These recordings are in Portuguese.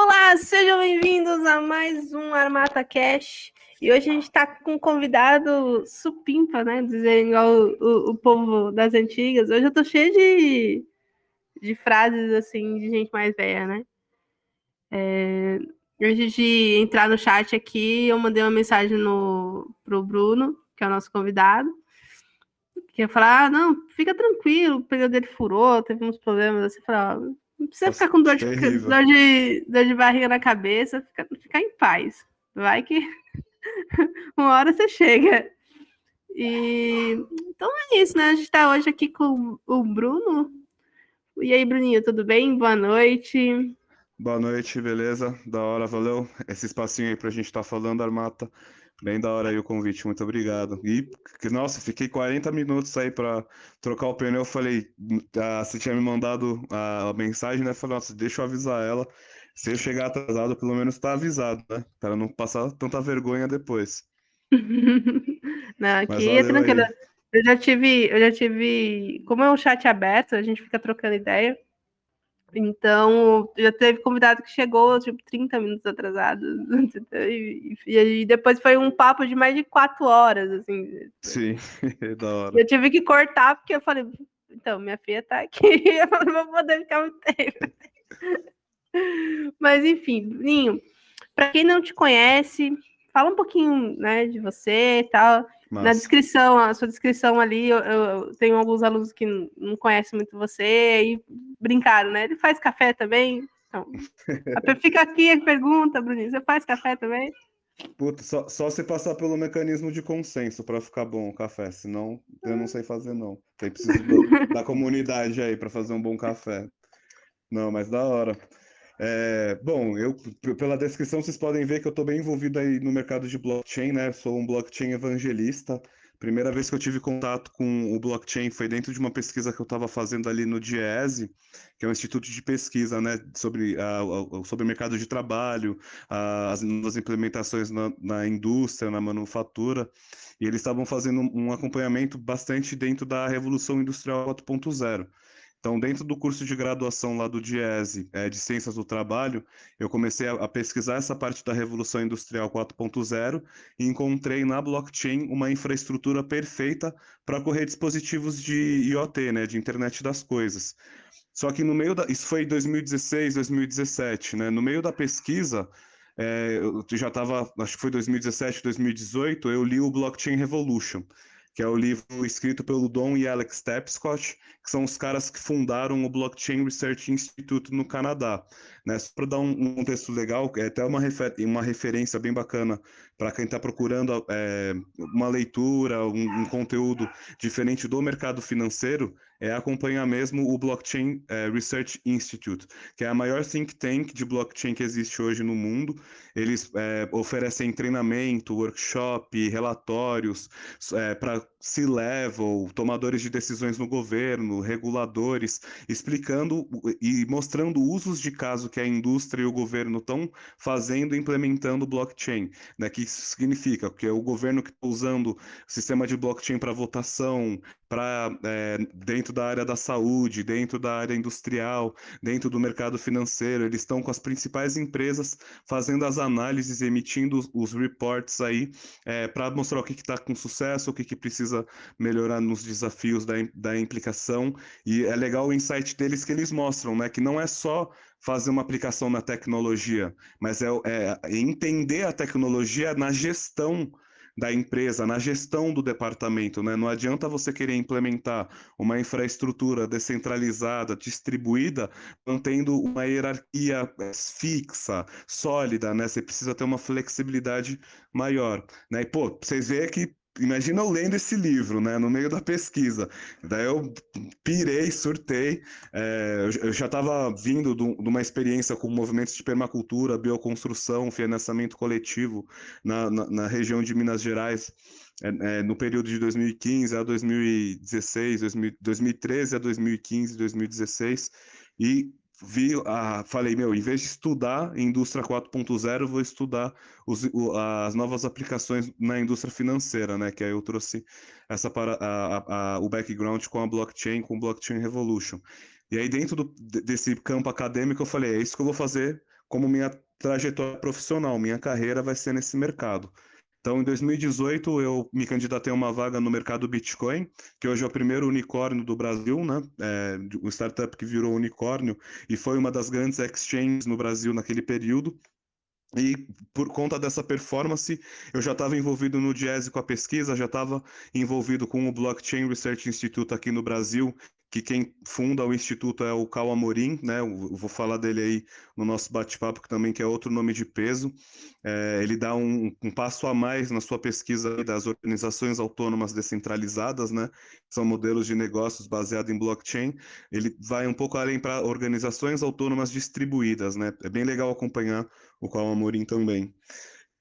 Olá, sejam bem-vindos a mais um Armata Cash. E hoje a gente está com um convidado supimpa, né? Dizendo igual o, o, o, povo das antigas. Hoje eu tô cheio de, de frases assim de gente mais velha, né? É, antes de entrar no chat aqui, eu mandei uma mensagem no, pro Bruno, que é o nosso convidado. Que ia falar, ah, não, fica tranquilo, o pneu dele furou, teve uns problemas assim. Falar, não precisa Nossa, ficar com dor de, dor de, dor, de, barriga na cabeça, fica, ficar em paz. Vai que uma hora você chega. E então é isso, né? A gente está hoje aqui com o Bruno. E aí, Bruninho, tudo bem? Boa noite. Boa noite, beleza? Da hora, valeu. Esse espacinho aí para a gente estar tá falando, Armata. Bem da hora aí o convite, muito obrigado. E, nossa, fiquei 40 minutos aí para trocar o pneu. Eu falei, ah, você tinha me mandado a, mensagem, né? Eu falei, nossa, deixa eu avisar ela. Se eu chegar atrasado, pelo menos tá avisado, né? Para não passar tanta vergonha depois. não, aqui é tranquilo. Eu já tive, eu já tive, como é um chat aberto, a gente fica trocando ideia. Então, já teve convidado que chegou, tipo, 30 minutos atrasado. E, e, e, depois foi um papo de mais de quatro horas, assim. Sim, da hora. Eu tive que cortar, porque eu falei, então, minha filha tá aqui, eu não vou poder ficar muito tempo. Mas, enfim, Ninho, para quem não te conhece, fala um pouquinho, né, de você e tal. Mas... Na descrição, a sua descrição ali, eu, eu, tenho alguns alunos que não conhecem muito você e brincaram, né? Ele faz café também? Então, fica aqui a pergunta, Bruninho. Você faz café também? Puta, só, só se passar pelo mecanismo de consenso para ficar bom o café, senão eu não sei fazer, não. Tem preciso da comunidade aí para fazer um bom café. Não, mas da hora. É, bom, eu pela descrição vocês podem ver que eu estou bem envolvido aí no mercado de blockchain, né? Sou um blockchain evangelista. Primeira vez que eu tive contato com o blockchain foi dentro de uma pesquisa que eu estava fazendo ali no DIESE, que é um instituto de pesquisa, né, sobre, uh, sobre o mercado de trabalho, as novas implementações na, na indústria, na manufatura, e eles estavam fazendo um acompanhamento bastante dentro da Revolução Industrial 4.0. Então, dentro do curso de graduação lá do DIESE, é, de Ciências do Trabalho, eu comecei a, a pesquisar essa parte da Revolução Industrial 4.0 e encontrei na blockchain uma infraestrutura perfeita para correr dispositivos de IoT, né, de internet das coisas. Só que no meio da. Isso foi em 2016, 2017, né? No meio da pesquisa, é, eu já estava, acho que foi 2017, 2018, eu li o Blockchain Revolution que é o livro escrito pelo Don e Alex Tapscott, que são os caras que fundaram o Blockchain Research Institute no Canadá. Né? Só para dar um, contexto legal, é até uma, refer uma referência bem bacana para quem está procurando é, uma leitura, um, um, conteúdo diferente do mercado financeiro, é acompanhar mesmo o Blockchain é, Research Institute, que é a maior think tank de blockchain que existe hoje no mundo. Eles é, oferecem treinamento, workshop, relatórios é, para C-level, tomadores de decisões no governo, reguladores, explicando e mostrando usos de caso que a indústria e o governo estão fazendo e implementando blockchain. Né? Que isso significa que é o governo que está usando sistema de blockchain para votação, para é, dentro da área da saúde, dentro da área industrial, dentro do mercado financeiro, eles estão com as principais empresas fazendo as análises, emitindo os, os reports aí é, para mostrar o que está com sucesso, o que, que precisa melhorar nos desafios da, da implicação. E é legal o insight deles que eles mostram, né? Que não é só fazer uma aplicação na tecnologia, mas é, é entender a tecnologia na gestão da empresa, na gestão do departamento, né? Não adianta você querer implementar uma infraestrutura descentralizada, distribuída, mantendo uma hierarquia eh, fixa, sólida, né? Você precisa ter uma flexibilidade maior, né? E, pô, vocês veem que imagina eu lendo esse livro, né, no meio da pesquisa. Daí eu pirei, surtei. É, eu já estava vindo de uma experiência com movimentos de permacultura, bioconstrução, financiamento coletivo na, na, na região de Minas Gerais. É, é, no período de 2015 a 2016, 2013 a 2015, 2016, e vi, ah, falei, meu, em vez de estudar indústria 4.0, vou estudar os, o, as novas aplicações na indústria financeira, né? Que aí eu trouxe essa para a, a, o background com a blockchain, com o blockchain revolution. E aí dentro do, desse campo acadêmico eu falei, é isso que eu vou fazer como minha trajetória profissional, minha carreira vai ser nesse mercado. Então, em 2018, eu me candidatei a uma vaga no mercado Bitcoin, que hoje é o primeiro unicórnio do Brasil, né? É, startup que virou unicórnio e foi uma das grandes exchanges no Brasil naquele período. E por conta dessa performance, eu já estava envolvido no Jazz com a pesquisa, já estava envolvido com o Blockchain Research Institute aqui no Brasil, que quem funda o instituto é o Cal Amorim, né? Eu vou falar dele aí no nosso bate-papo, que também que é outro nome de peso. É, ele dá um, um, passo a mais na sua pesquisa das organizações autônomas descentralizadas, né? São modelos de negócios baseados em blockchain. Ele vai um pouco além para organizações autônomas distribuídas, né? É bem legal acompanhar o Cal Amorim também.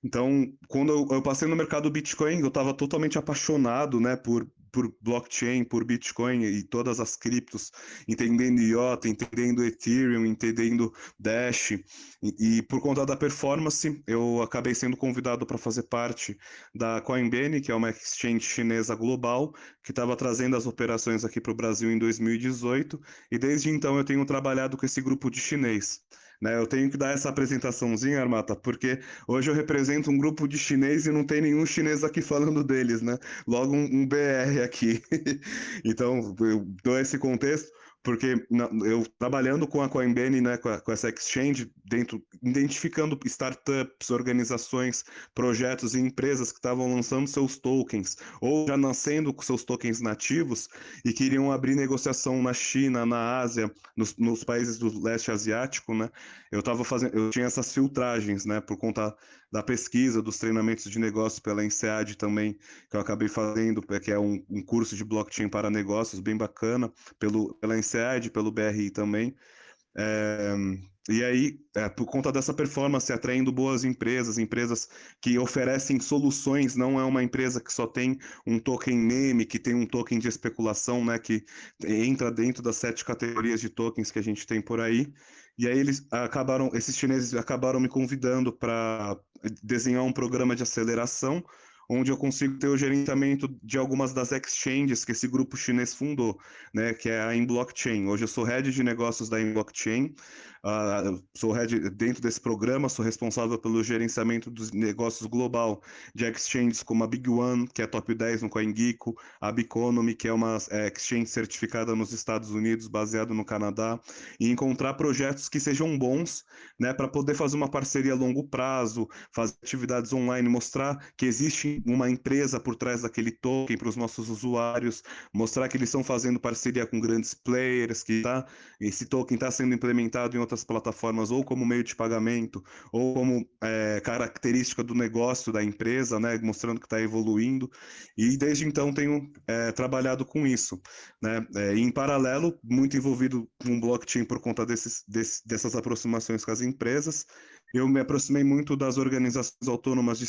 Então, quando eu, eu, passei no mercado Bitcoin, eu estava totalmente apaixonado, né, por, por blockchain, por Bitcoin e todas as criptos, entendendo IOTA, entendendo Ethereum, entendendo Dash, e, e por conta da performance, eu acabei sendo convidado para fazer parte da Coinbase, que é uma exchange chinesa global, que estava trazendo as operações aqui para o Brasil em 2018, e desde então eu tenho trabalhado com esse grupo de chinês. Né? Eu tenho que dar essa apresentaçãozinha, Armata, porque hoje eu represento um grupo de chinês e não tem nenhum chinês aqui falando deles, né? Logo um, um BR aqui. então, eu dou esse contexto porque eu trabalhando com a Coinbase, né, com, a, com, essa exchange, dentro, identificando startups, organizações, projetos e empresas que estavam lançando seus tokens ou já nascendo com seus tokens nativos e queriam abrir negociação na China, na Ásia, nos, nos países do leste asiático, né, eu tava fazendo, eu tinha essas filtragens, né, por conta da pesquisa, dos treinamentos de negócio pela INSEAD também, que eu acabei fazendo, que é um, um curso de blockchain para negócios bem bacana, pelo, pela INSEAD, pelo BRI também. É, e aí, é, por conta dessa performance, atraindo boas empresas, empresas que oferecem soluções, não é uma empresa que só tem um token meme, que tem um token de especulação, né, que entra dentro das sete categorias de tokens que a gente tem por aí. E aí eles acabaram, esses chineses acabaram me convidando para desenhar um programa de aceleração onde eu consigo ter o gerenciamento de algumas das exchanges que esse grupo chinês fundou, né, que é a InBlockchain. Hoje eu sou head de negócios da InBlockchain, uh, sou head dentro desse programa, sou responsável pelo gerenciamento dos negócios global de exchanges como a Big One, que é top 10 no CoinGecko, a Biconomy, que é uma é, exchange certificada nos Estados Unidos, baseado no Canadá, e encontrar projetos que sejam bons, né, para poder fazer uma parceria a longo prazo, fazer atividades online, mostrar que existe uma empresa por trás daquele token para os nossos usuários, mostrar que eles estão fazendo parceria com grandes players, que tá, esse token está sendo implementado em outras plataformas ou como meio de pagamento ou como é, característica do negócio da empresa, né, mostrando que está evoluindo. E desde então tenho é, trabalhado com isso, né, é, em paralelo muito envolvido com blockchain por conta desses, desse, dessas aproximações com as empresas eu me aproximei muito das organizações autônomas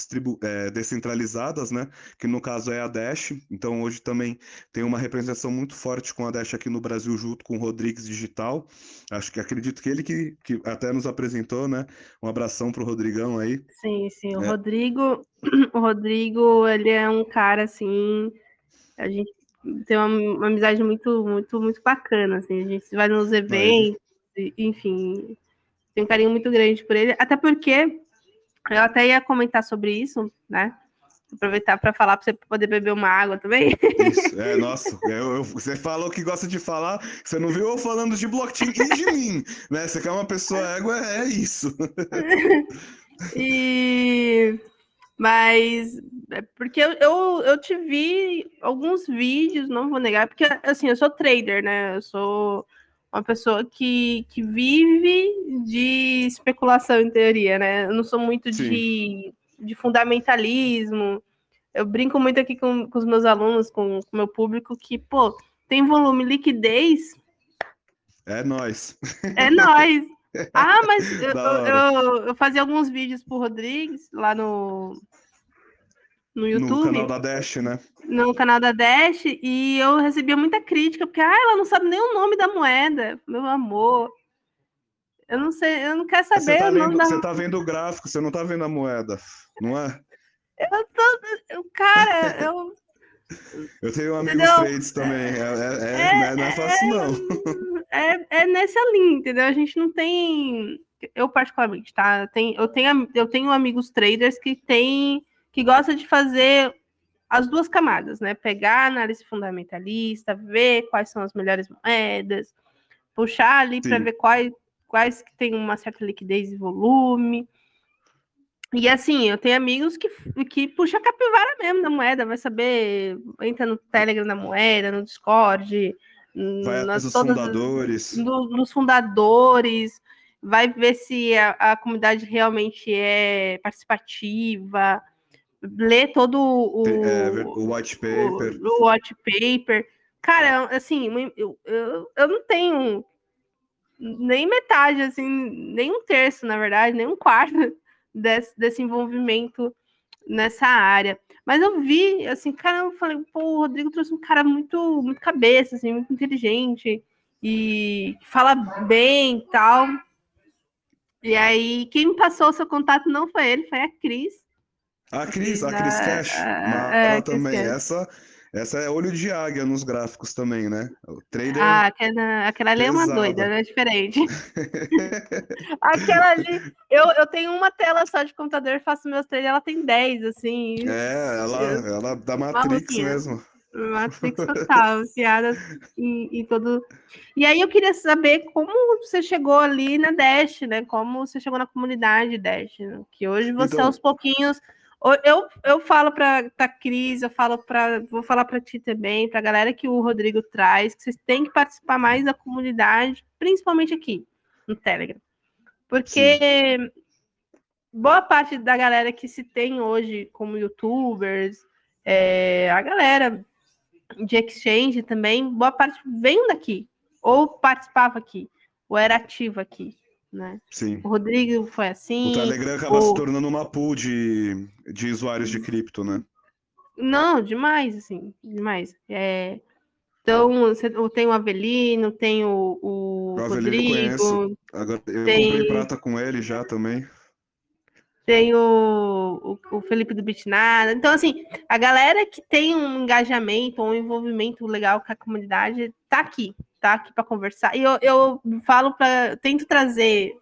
é, descentralizadas, né? Que no caso é a Dash. Então hoje também tem uma representação muito forte com a Dash aqui no Brasil, junto com o Rodrigues Digital. Acho que acredito que ele que, que até nos apresentou, né? Um abração para o Rodrigão aí. Sim, sim. O é. Rodrigo, o Rodrigo, ele é um cara assim. A gente tem uma, uma amizade muito, muito, muito bacana. Assim. A gente vai nos eventos, Mas... enfim tenho um carinho muito grande por ele, até porque eu até ia comentar sobre isso, né? Aproveitar para falar para você poder beber uma água também. Isso, é, nossa, eu, eu, você falou que gosta de falar, você não viu eu falando de blockchain e de mim, né? Você quer uma pessoa égua, é isso. e mas é porque eu, eu, eu te vi alguns vídeos, não vou negar, porque assim, eu sou trader, né? Eu sou uma pessoa que, que vive de especulação em teoria, né? Eu não sou muito de, de fundamentalismo. Eu brinco muito aqui com, com os meus alunos, com o meu público, que, pô, tem volume liquidez. É nós. É nós. Ah, mas eu, eu, eu, fazia alguns vídeos pro Rodrigues lá no, no YouTube. No canal da Dash, né? No canal da Dash, e eu recebia muita crítica, porque ah, ela não sabe nem o nome da moeda, meu amor. Eu não sei, eu não quero saber você tá o nome vendo, da Você tá vendo o gráfico, você não tá vendo a moeda, não é? Eu tô. Eu, cara, eu. Eu tenho amigos entendeu? trades também. É, é, é, é, não é fácil, não. É, é nessa linha, entendeu? A gente não tem. Eu, particularmente, tá? Tem, eu, tenho, eu tenho amigos traders que tem, que gostam de fazer as duas camadas, né? Pegar análise fundamentalista, ver quais são as melhores moedas, puxar ali para ver quais, quais que tem uma certa liquidez e volume. E assim, eu tenho amigos que, que puxa a capivara mesmo da moeda, vai saber, entra no Telegram da moeda, no Discord, vai nas dos todas, fundadores. No, nos fundadores, vai ver se a, a comunidade realmente é participativa, lê todo o, é, o white paper. O, o white paper. Cara, assim, eu, eu, eu não tenho nem metade, assim, nem um terço, na verdade, nem um quarto desse, desse envolvimento nessa área. Mas eu vi, assim, cara, eu falei, pô, o Rodrigo trouxe um cara muito, muito cabeça, assim, muito inteligente e fala bem e tal. E aí, quem me passou o seu contato não foi ele, foi a Cris. A Cris, a Cris Cash. É, ela também. Cash. Essa essa é olho de águia nos gráficos também, né? O trader. Ah, aquela, aquela ali é uma doida, né? Diferente. aquela ali. Eu, eu tenho uma tela só de computador, faço meus traders, ela tem 10, assim. É, ela, ela da Matrix mesmo. Matrix total, piada em, em todo. E aí eu queria saber como você chegou ali na Dash, né? Como você chegou na comunidade Dash, né? que hoje você então... aos pouquinhos eu, eu falo para a Cris, eu falo para. Vou falar para ti também, para a galera que o Rodrigo traz, que vocês têm que participar mais da comunidade, principalmente aqui no Telegram. Porque Sim. boa parte da galera que se tem hoje como youtubers, é, a galera de exchange também, boa parte vem daqui, ou participava aqui, ou era ativo aqui né? Sim. O Rodrigo foi assim. O Telegram acaba o... se tornando uma pool de, de usuários de cripto, né? Não, demais, assim, demais. É... Então, tenho o Avelino, tem o, o, o Rodrigo. Conheço. Agora, eu tem... comprei prata com ele já também. Tem o, o, o Felipe do Bitnada. Então, assim, a galera que tem um engajamento, um envolvimento legal com a comunidade, tá aqui, tá aqui para conversar. E eu, eu falo para. Tento trazer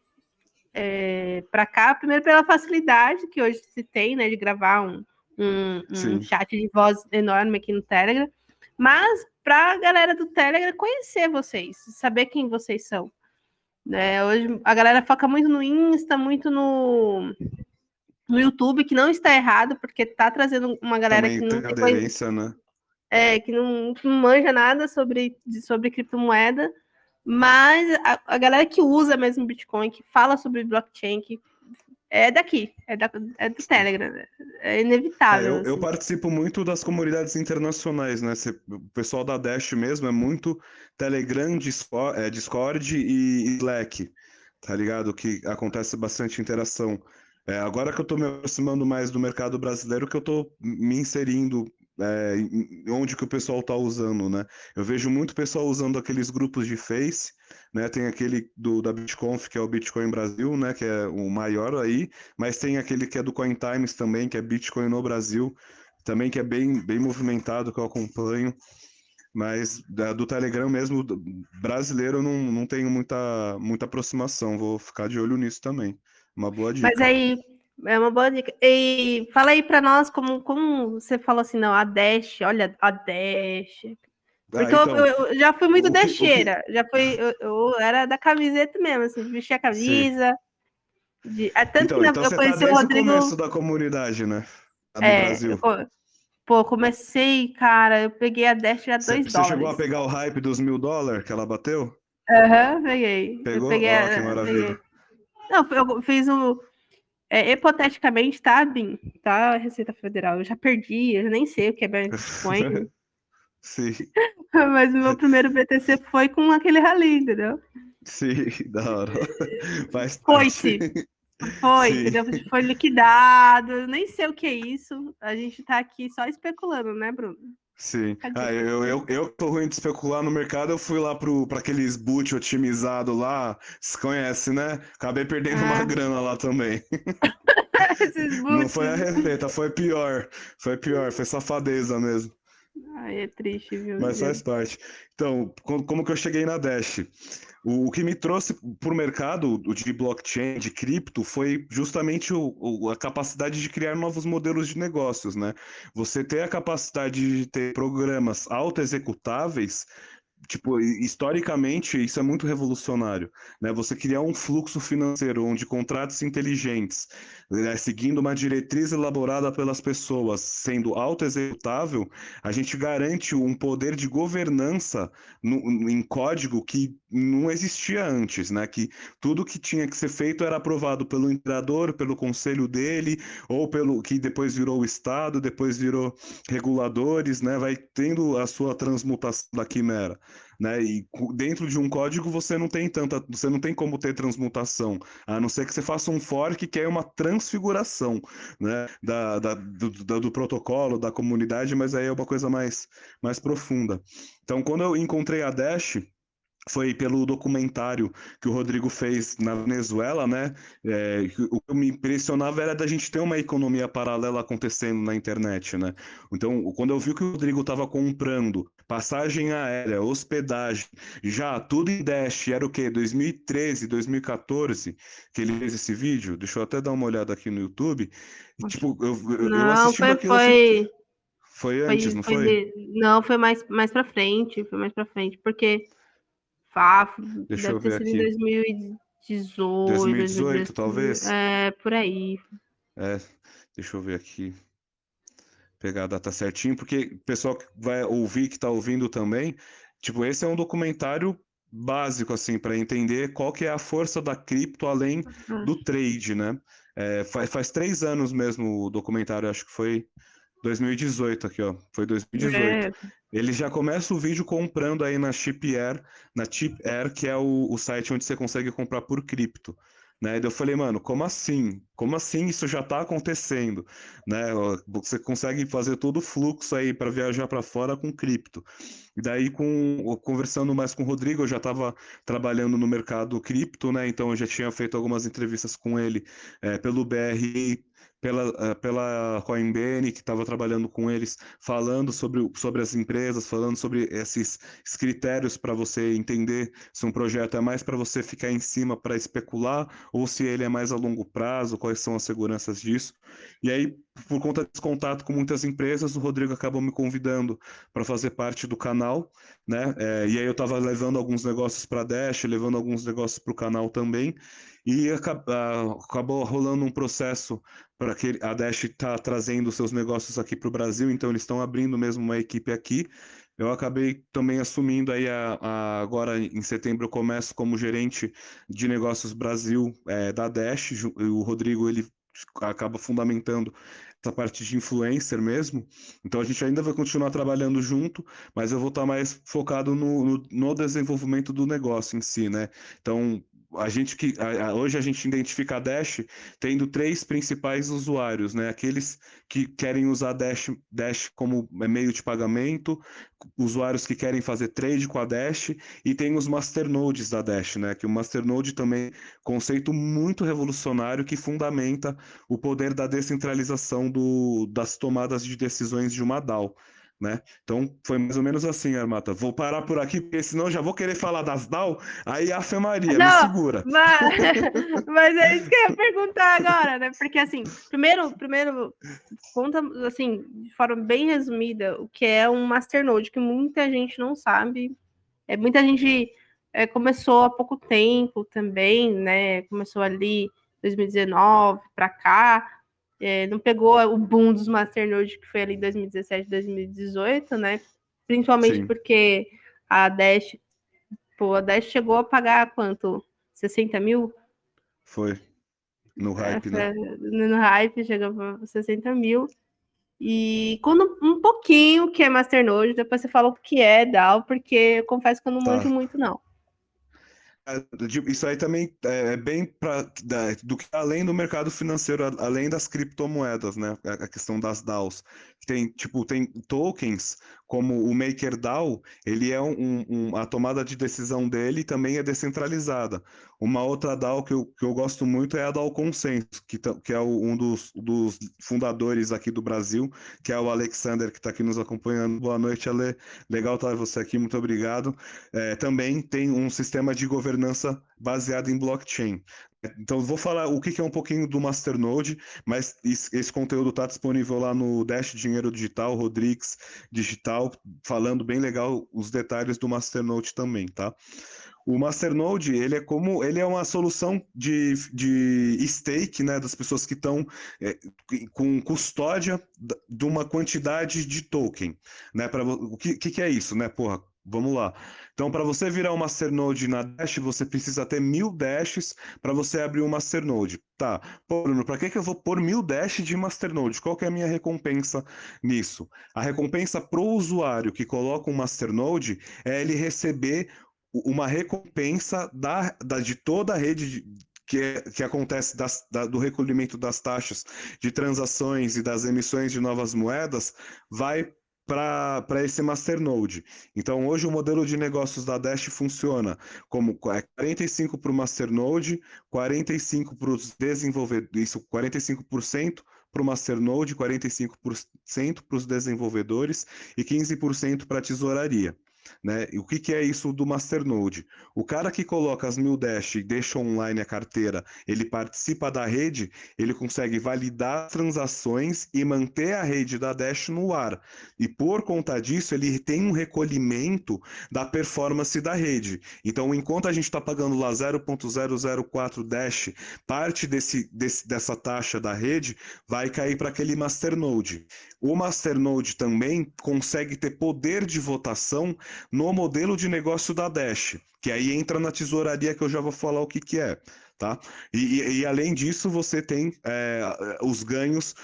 é, para cá, primeiro pela facilidade que hoje se tem, né, de gravar um, um, um chat de voz enorme aqui no Telegram, mas para a galera do Telegram conhecer vocês, saber quem vocês são. Né? Hoje a galera foca muito no Insta, muito no, no YouTube, que não está errado, porque está trazendo uma galera Também que não tem coisa... né? É, que não, que não manja nada sobre, sobre criptomoeda, mas a, a, galera que usa mesmo Bitcoin, que fala sobre blockchain, que é daqui, é, da, é do Telegram, é inevitável. É, eu, assim. eu, participo muito das comunidades internacionais, né? O pessoal da Dash mesmo é muito Telegram, Discord, é, Discord e Slack, tá ligado? Que acontece bastante interação. É, agora que eu estou me aproximando mais do mercado brasileiro, que eu estou me inserindo é, onde que o pessoal está usando, né? Eu vejo muito pessoal usando aqueles grupos de Face, né? Tem aquele do, da BitConf, que é o Bitcoin Brasil, né? Que é o maior aí, mas tem aquele que é do CoinTimes também, que é Bitcoin no Brasil, também que é bem, bem movimentado, que eu acompanho. Mas da, do Telegram mesmo, brasileiro, eu não, não tenho muita, muita aproximação. Vou ficar de olho nisso também. Uma boa dica. Mas aí, é uma boa dica. E fala aí para nós como, como você falou assim, não, a Dash, olha, a Dash. Porque ah, então, eu, eu, já fui muito dasheira, já fui, eu, eu, era da camiseta mesmo, assim, vestia a camisa. De, é, tanto então, que então eu tá conheci tá o Rodrigo. o começo da comunidade, né? A do é, Brasil. Eu, pô, comecei, cara, eu peguei a Dash a 2 dólares. Você chegou a pegar o hype dos mil dólares que ela bateu? Aham, uhum, peguei. Pegou? Peguei, oh, que maravilha. Peguei. Não, eu fiz o. É, hipoteticamente, tá, Bim? Tá, Receita Federal. Eu já perdi, eu nem sei o que é Bitcoin. Sim. Mas o meu primeiro BTC foi com aquele rally, entendeu? Sim, da hora. Faz Foi-se. Foi, Sim. entendeu? Foi liquidado. Nem sei o que é isso. A gente tá aqui só especulando, né, Bruno? Sim. Ah, eu, eu, eu tô ruim de especular no mercado, eu fui lá para aqueles boot otimizado lá, se conhece, né? Acabei perdendo uma grana lá também. Não foi a receita, foi pior. Foi pior, foi safadeza mesmo. Ai, é triste, viu? Mas faz parte. Então, como que eu cheguei na Dash? O, que me trouxe para o mercado de blockchain, de cripto, foi justamente o, a capacidade de criar novos modelos de negócios, né? Você ter a capacidade de ter programas auto-executáveis tipo, historicamente, isso é muito revolucionário, né? Você criar um fluxo financeiro onde contratos inteligentes, né, seguindo uma diretriz elaborada pelas pessoas, sendo auto-executável, a gente garante um poder de governança no, em código que não existia antes, né? Que tudo que tinha que ser feito era aprovado pelo imperador, pelo conselho dele, ou pelo que depois virou o Estado, depois virou reguladores, né? Vai tendo a sua transmutação da quimera né? E dentro de um código você não tem tanta, você não tem como ter transmutação, a não ser que você faça um fork que é uma transfiguração, né? Da, da do, do, do, protocolo, da comunidade, mas aí é uma coisa mais, mais profunda. Então, quando eu encontrei a Dash, foi pelo documentário que o Rodrigo fez na Venezuela, né? É, o que me impressionava era da gente ter uma economia paralela acontecendo na internet, né? Então, quando eu vi que o Rodrigo estava comprando passagem aérea, hospedagem, já tudo em Dash, era o quê? 2013, 2014 que ele fez esse vídeo? Deixa eu até dar uma olhada aqui no YouTube. E, tipo, eu, eu, não, eu assisti foi, aquilo foi... Assim... Foi antes, foi, não foi? foi? Não, foi mais, mais pra frente, foi mais pra frente, porque Fafo. Deixa deve eu ver ter sido aqui. em 2018. 2018, talvez? É, por aí. É, deixa eu ver aqui. Pegar a data certinho, porque o pessoal que vai ouvir, que está ouvindo também, tipo, esse é um documentário básico, assim, para entender qual que é a força da cripto além do trade, né? É, faz, faz três anos mesmo o documentário, acho que foi 2018 aqui, ó. Foi 2018. É. Ele já começa o vídeo comprando aí na Chip Air, na Chip Air, que é o, o site onde você consegue comprar por cripto. Né? E eu falei, mano, como assim? Como assim isso já está acontecendo? Né? Você consegue fazer todo o fluxo aí para viajar para fora com cripto. E daí, com, conversando mais com o Rodrigo, eu já estava trabalhando no mercado cripto, né? Então eu já tinha feito algumas entrevistas com ele é, pelo BRI, pela, eh, pela Coinbase, que estava trabalhando com eles, falando sobre, sobre as empresas, falando sobre esses critérios para você entender se um projeto é mais para você ficar em cima para especular ou se ele é mais a longo prazo, quais são as seguranças disso. E aí, por conta desse contato com muitas empresas, o Rodrigo acabou me convidando para fazer parte do canal, né? É, e aí eu estava levando alguns negócios para a Dash, levando alguns negócios para o canal também. E acabou rolando um processo para que a Dash está trazendo seus negócios aqui para o Brasil, então eles estão abrindo mesmo uma equipe aqui. Eu acabei também assumindo aí a, a, agora em setembro eu começo como gerente de negócios Brasil é, da Dash. O Rodrigo ele acaba fundamentando essa parte de influencer mesmo. Então a gente ainda vai continuar trabalhando junto, mas eu vou estar mais focado no, no, no desenvolvimento do negócio em si, né? Então a gente que a, a, hoje a gente identifica a Dash tendo três principais usuários, né? Aqueles que querem usar Dash, Dash como meio de pagamento, usuários que querem fazer trade com a Dash e tem os masternodes da Dash, né? Que o masternode também conceito muito revolucionário que fundamenta o poder da descentralização do, das tomadas de decisões de uma DAO né? Então foi mais ou menos assim, Armata. Vou parar por aqui, porque senão já vou querer falar das DAO, aí a Fê Maria, Não, me segura. Mas, mas é isso que eu ia perguntar agora, né? Porque assim, primeiro, primeiro, conta assim, de forma bem resumida, o que é um Masternode, que muita gente não sabe. É, muita gente é, começou há pouco tempo também, né? Começou ali 2019 para cá é, não pegou o boom dos Masternode que foi ali em 2017, 2018, né? Principalmente Sim. porque a Dash, pô, a Dash chegou a pagar quanto? 60 mil? Foi. No hype, é, né? No hype chegou a 60 mil. E quando um pouquinho que é Masternode, depois você fala o que é DAO, porque eu confesso que eu não tá. manjo muito, não. É, isso aí também é bem pra, do que além do mercado financeiro, além das criptomoedas, né? A questão das DAOs. Tem tipo tem tokens como o MakerDAO, ele é um, um, a tomada de decisão dele também é descentralizada. Uma outra DAO que eu, que eu gosto muito é a DAO Consenso, que, que é o, um dos, dos fundadores aqui do Brasil, que é o Alexander, que está aqui nos acompanhando. Boa noite, Ale. Legal estar você aqui, muito obrigado. É, também tem um sistema de governança baseado em blockchain. Então, vou falar o que é um pouquinho do Masternode, mas esse conteúdo está disponível lá no Dash Dinheiro Digital, Rodrigues Digital, falando bem legal os detalhes do Masternode também, tá? O Masternode, ele é como, ele é uma solução de, de stake, né, das pessoas que estão é, com custódia de uma quantidade de token, né, para o que, que, que é isso, né, porra, Vamos lá. Então, para você virar uma Masternode na Dash, você precisa ter mil Dashes para você abrir uma Masternode. Tá. Pô, Bruno, para que, que eu vou pôr mil Dash de Masternode? Qual que é a minha recompensa nisso? A recompensa para o usuário que coloca um Masternode é ele receber uma recompensa da, da de toda a rede de, que, que, acontece das, da, do recolhimento das taxas de transações e das emissões de novas moedas vai para esse masternode. Então, hoje o modelo de negócios da Dash funciona como 45 para o masternode, 45 para os desenvolvedores, isso 45% para o masternode, 45% para os desenvolvedores e 15% para a tesouraria. Né? E o que, que é isso do Masternode? O cara que coloca as mil dash e deixa online a carteira, ele participa da rede, ele consegue validar transações e manter a rede da Dash no ar. E por conta disso, ele tem um recolhimento da performance da rede. Então, enquanto a gente está pagando lá 0.004 Dash, parte desse, desse, dessa taxa da rede vai cair para aquele Masternode. O Masternode também consegue ter poder de votação no modelo de negócio da Dash, que aí entra na tesouraria que eu já vou falar o que, que é, tá? E, e, e além disso, você tem é, os ganhos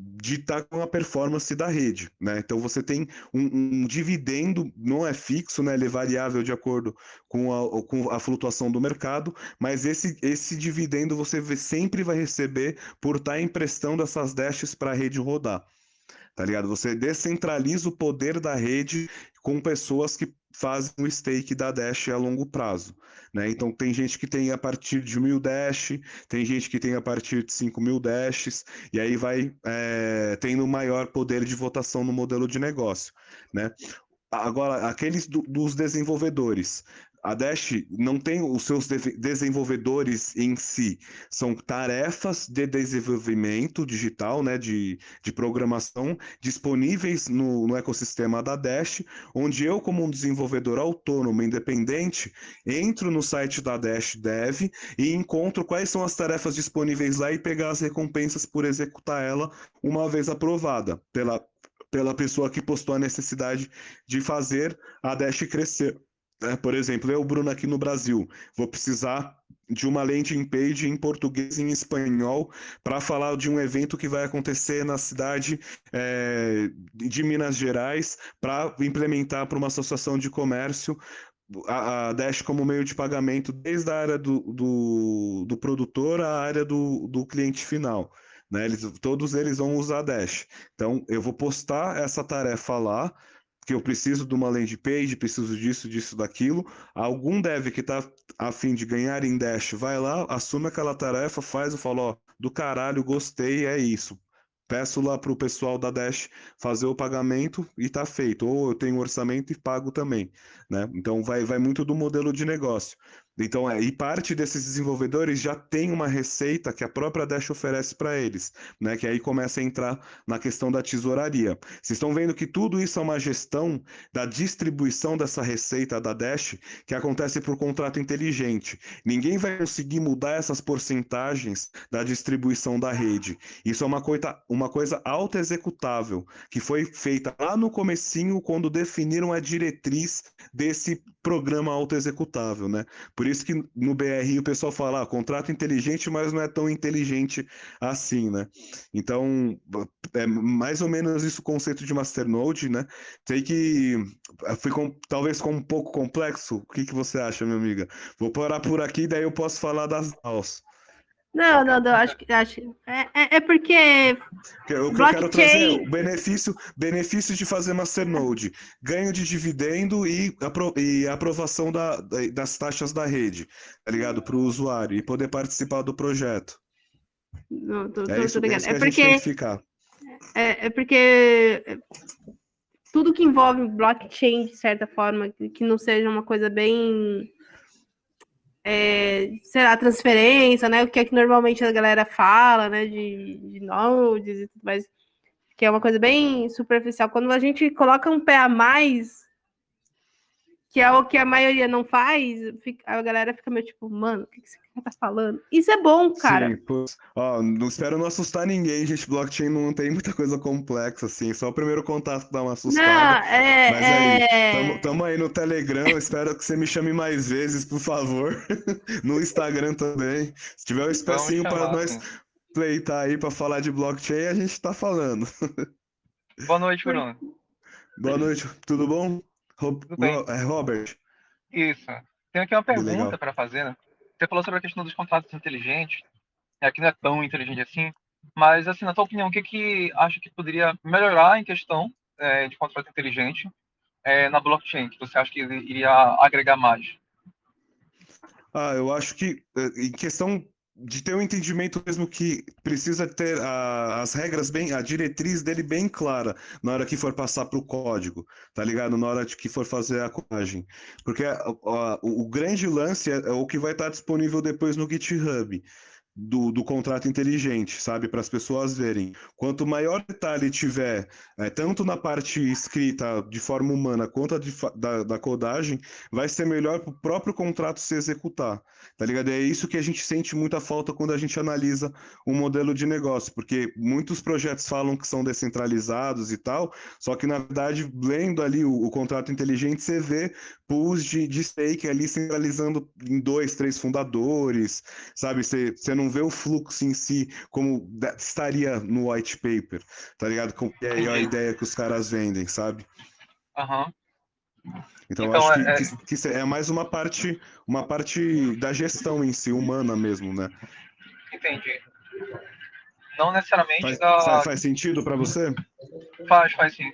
de estar tá com a performance da rede, né? Então você tem um, um, dividendo, não é fixo, né? Ele é variável de acordo com a, com a flutuação do mercado, mas esse, esse dividendo você sempre vai receber por estar tá emprestando essas dashes para a rede rodar tá ligado? Você descentraliza o poder da rede com pessoas que fazem o stake da Dash a longo prazo, né? Então tem gente que tem a partir de mil Dash, tem gente que tem a partir de cinco mil Dashes, e aí vai é, tendo maior poder de votação no modelo de negócio, né? Agora, aqueles do, dos desenvolvedores, a Dash não tem os seus de desenvolvedores em si, são tarefas de desenvolvimento digital, né, de, de programação disponíveis no, no ecossistema da Dash, onde eu, como um desenvolvedor autônomo, independente, entro no site da Dash Dev e encontro quais são as tarefas disponíveis lá e pegar as recompensas por executar ela uma vez aprovada pela, pela pessoa que postou a necessidade de fazer a Dash crescer. É, por exemplo, eu, Bruno, aqui no Brasil, vou precisar de uma landing page em português e em espanhol para falar de um evento que vai acontecer na cidade é, de Minas Gerais para implementar para uma associação de comércio a, a, Dash como meio de pagamento desde a área do, do, do produtor à área do, do cliente final. Né? Eles, todos eles vão usar a Dash. Então, eu vou postar essa tarefa lá que eu preciso de uma landing page, preciso disso, disso, daquilo. Algum dev que está a fim de ganhar em Dash vai lá, assume aquela tarefa, faz e fala, ó, do caralho, gostei, é isso. Peço lá para o pessoal da Dash fazer o pagamento e está feito. Ou eu tenho orçamento e pago também. Né? Então vai, vai muito do modelo de negócio. Então, é, e parte desses desenvolvedores já tem uma receita que a própria Dash oferece para eles, né? Que aí começa a entrar na questão da tesouraria. Vocês estão vendo que tudo isso é uma gestão da distribuição dessa receita da Dash que acontece por contrato inteligente. Ninguém vai conseguir mudar essas porcentagens da distribuição da rede. Isso é uma coisa, uma coisa auto-executável, que foi feita lá no comecinho quando definiram a diretriz desse programa auto-executável, né? Por isso que no BRI o pessoal fala, ah, contrato inteligente, mas não é tão inteligente assim, né? Então, é mais ou menos isso o conceito de masternode, né? Sei que foi com, talvez com um pouco complexo. O que, que você acha, minha amiga? Vou parar por aqui, daí eu posso falar das DAOs. Não, não, não, acho que acho, é, é, é porque. O que eu quero trazer é o benefício, benefício de fazer Masternode, ganho de dividendo e, apro e aprovação da, das taxas da rede, tá ligado? Para o usuário e poder participar do projeto. Não, tô, é, isso, é isso é porque, é, é porque tudo que envolve blockchain, de certa forma, que não seja uma coisa bem é, sei lá, transferência, né? O que é que normalmente a galera fala, né? De, de nodes e tudo mais, que é uma coisa bem superficial. Quando a gente coloca um pé a mais, que é o que a maioria não faz, a galera fica meio tipo, mano, o que, que você tá falando? Isso é bom, cara. Sim, pois, ó, não espero não assustar ninguém, gente. Blockchain não tem muita coisa complexa, assim. Só o primeiro contato que dá uma assustada. Não, é, Mas aí, é... tamo, tamo, aí no Telegram. espero que você me chame mais vezes, por favor. no Instagram também. Se tiver um espacinho para nós pleitar aí para falar de blockchain, a gente tá falando. Boa noite, Bruno. Boa noite, tudo bom? Rob... É Robert. Isso. Tenho aqui uma pergunta para fazer, né? Você falou sobre a questão dos contratos inteligentes. É, que não é tão inteligente assim. Mas, assim, na tua opinião, o que, que acha que poderia melhorar em questão é, de contrato inteligente é, na blockchain? Que você acha que iria agregar mais? Ah, eu acho que é, em questão de ter um entendimento mesmo que precisa ter a, as regras bem, a diretriz dele bem clara na hora que for passar para o código, tá ligado? Na hora de que for fazer a colagem. Porque a, a, o, grande lance é, é, o que vai estar disponível depois no GitHub do, do contrato inteligente, sabe? Para as pessoas verem. Quanto maior detalhe tiver, é, tanto na parte escrita de forma humana quanto de, da, da codagem, vai ser melhor para o próprio contrato se executar, tá ligado? É isso que a gente sente muita falta quando a gente analisa um modelo de negócio, porque muitos projetos falam que são descentralizados e tal, só que na verdade, lendo ali o, o contrato inteligente, você vê pools de, de stake ali centralizando em dois, três fundadores, sabe? Você, você não vê o fluxo em si como estaria no white paper, tá ligado? Com é a ideia que os caras vendem, sabe? Aham. Uhum. Então, então acho é... Que, que, que, é mais uma parte, uma parte da gestão em si, humana mesmo, né? Entendi. Não necessariamente faz, da. Faz sentido para você? Faz, faz sim.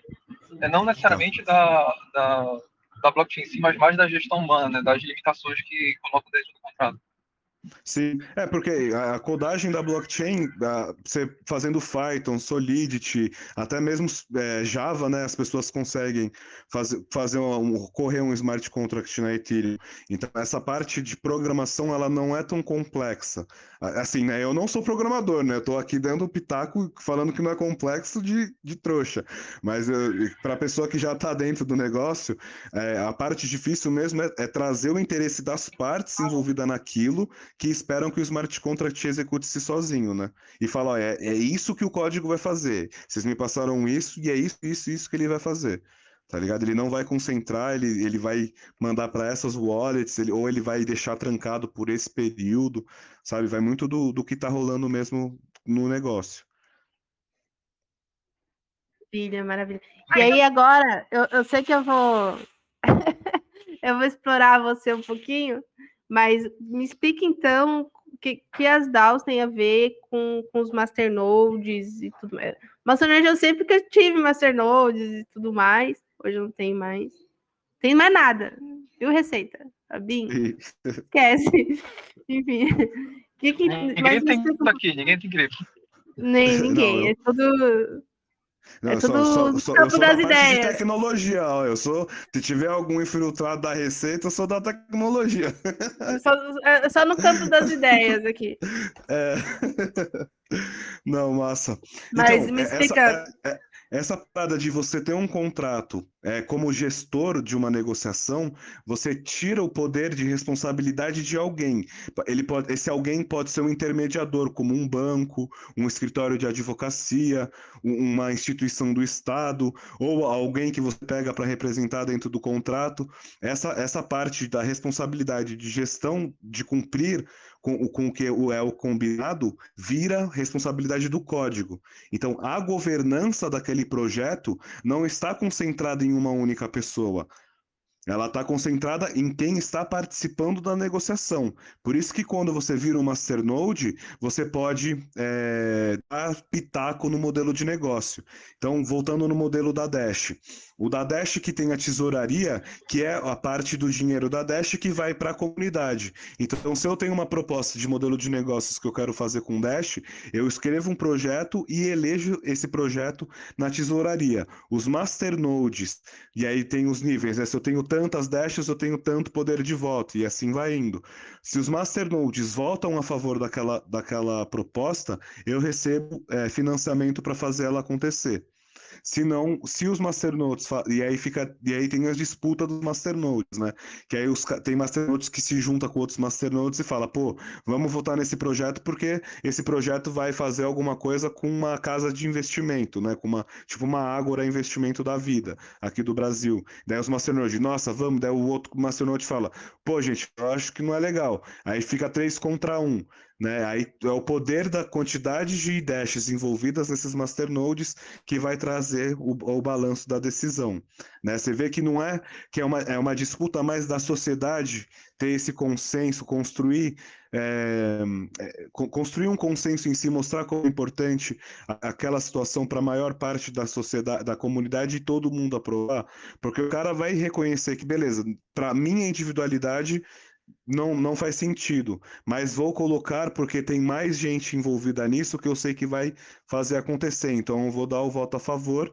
É não necessariamente da, da, da blockchain em si, mas mais da gestão humana, né? das limitações que colocam dentro do contrato. Sim, é porque a codagem da blockchain, a, você fazendo Python, Solidity, até mesmo é, Java, né, as pessoas conseguem fazer, fazer um, correr um smart contract na Ethereum. Então essa parte de programação ela não é tão complexa. Assim, né, eu não sou programador, né, eu tô aqui dando pitaco falando que não é complexo de, de trouxa, mas para a pessoa que já está dentro do negócio, é, a parte difícil mesmo é, é trazer o interesse das partes envolvidas naquilo que esperam que o smart contract execute-se sozinho, né? E fala, é, é isso que o código vai fazer. Vocês me passaram isso e é isso, isso, isso que ele vai fazer. Tá ligado? Ele não vai concentrar, ele, ele vai mandar para essas wallets, ele, ou ele vai deixar trancado por esse período, sabe? Vai muito do, do que tá rolando mesmo no negócio. Maravilha, maravilha. E aí agora, eu, eu sei que eu vou eu vou explorar você um pouquinho, mas me explica então o que, que as DAOs têm a ver com, com os masternodes e tudo mais. Masternode eu sempre que tive masternodes e tudo mais. Hoje não tem mais. Tem mais nada. Viu receita? Fabinho? Esquece. Enfim. Que que, ninguém tem cripto aqui, ninguém tem cripto. Nem ninguém. Não, eu... É tudo não, é tudo sou, sou, sou, eu sou das ideias. de tecnologia, ó. Eu sou. Se tiver algum infiltrado da receita, eu sou da tecnologia. Só, é, só no campo das ideias aqui. É. Não, massa. Mas então, me explica. Essa, é, é, essa parada de você ter um contrato é, como gestor de uma negociação, você tira o poder de responsabilidade de alguém. Ele pode, esse alguém pode ser um intermediador, como um banco, um escritório de advocacia, uma instituição do Estado, ou alguém que você pega para representar dentro do contrato. Essa, essa parte da responsabilidade de gestão, de cumprir com, com o que é o combinado, vira responsabilidade do código. Então, a governança daquele projeto não está concentrada em uma única pessoa. Ela está concentrada em quem está participando da negociação. Por isso que quando você vira um masternode, você pode é, dar pitaco no modelo de negócio. Então, voltando no modelo da Dash. O da Dash que tem a tesouraria, que é a parte do dinheiro da Dash que vai para a comunidade. Então, se eu tenho uma proposta de modelo de negócios que eu quero fazer com Dash, eu escrevo um projeto e elejo esse projeto na tesouraria. Os masternodes, e aí tem os níveis, né? Se eu tenho tantas Dashes, eu tenho tanto poder de voto, e assim vai indo. Se os masternodes votam a favor daquela, daquela proposta, eu recebo é, financiamento para fazer ela acontecer. Se não, se os masternodes e aí fica e aí tem as disputas dos masternodes, né? Que aí os tem masternodes que se junta com outros masternodes e fala, pô, vamos votar nesse projeto porque esse projeto vai fazer alguma coisa com uma casa de investimento, né? Com uma tipo uma Ágora investimento da vida aqui do Brasil. Daí os masternodes, nossa, vamos, daí o outro masternode fala, pô, gente, eu acho que não é legal. Aí fica três contra um. Né? Aí é o poder da quantidade de dashes envolvidas nesses masternodes que vai trazer o, o balanço da decisão. Né? Você vê que não é que é uma, é uma disputa mais da sociedade ter esse consenso, construir, é, construir um consenso em si, mostrar como é importante aquela situação para a maior parte da sociedade, da comunidade e todo mundo aprovar, porque o cara vai reconhecer que, beleza, para minha individualidade não, não faz sentido, mas vou colocar porque tem mais gente envolvida nisso que eu sei que vai fazer acontecer. Então eu vou dar o voto a favor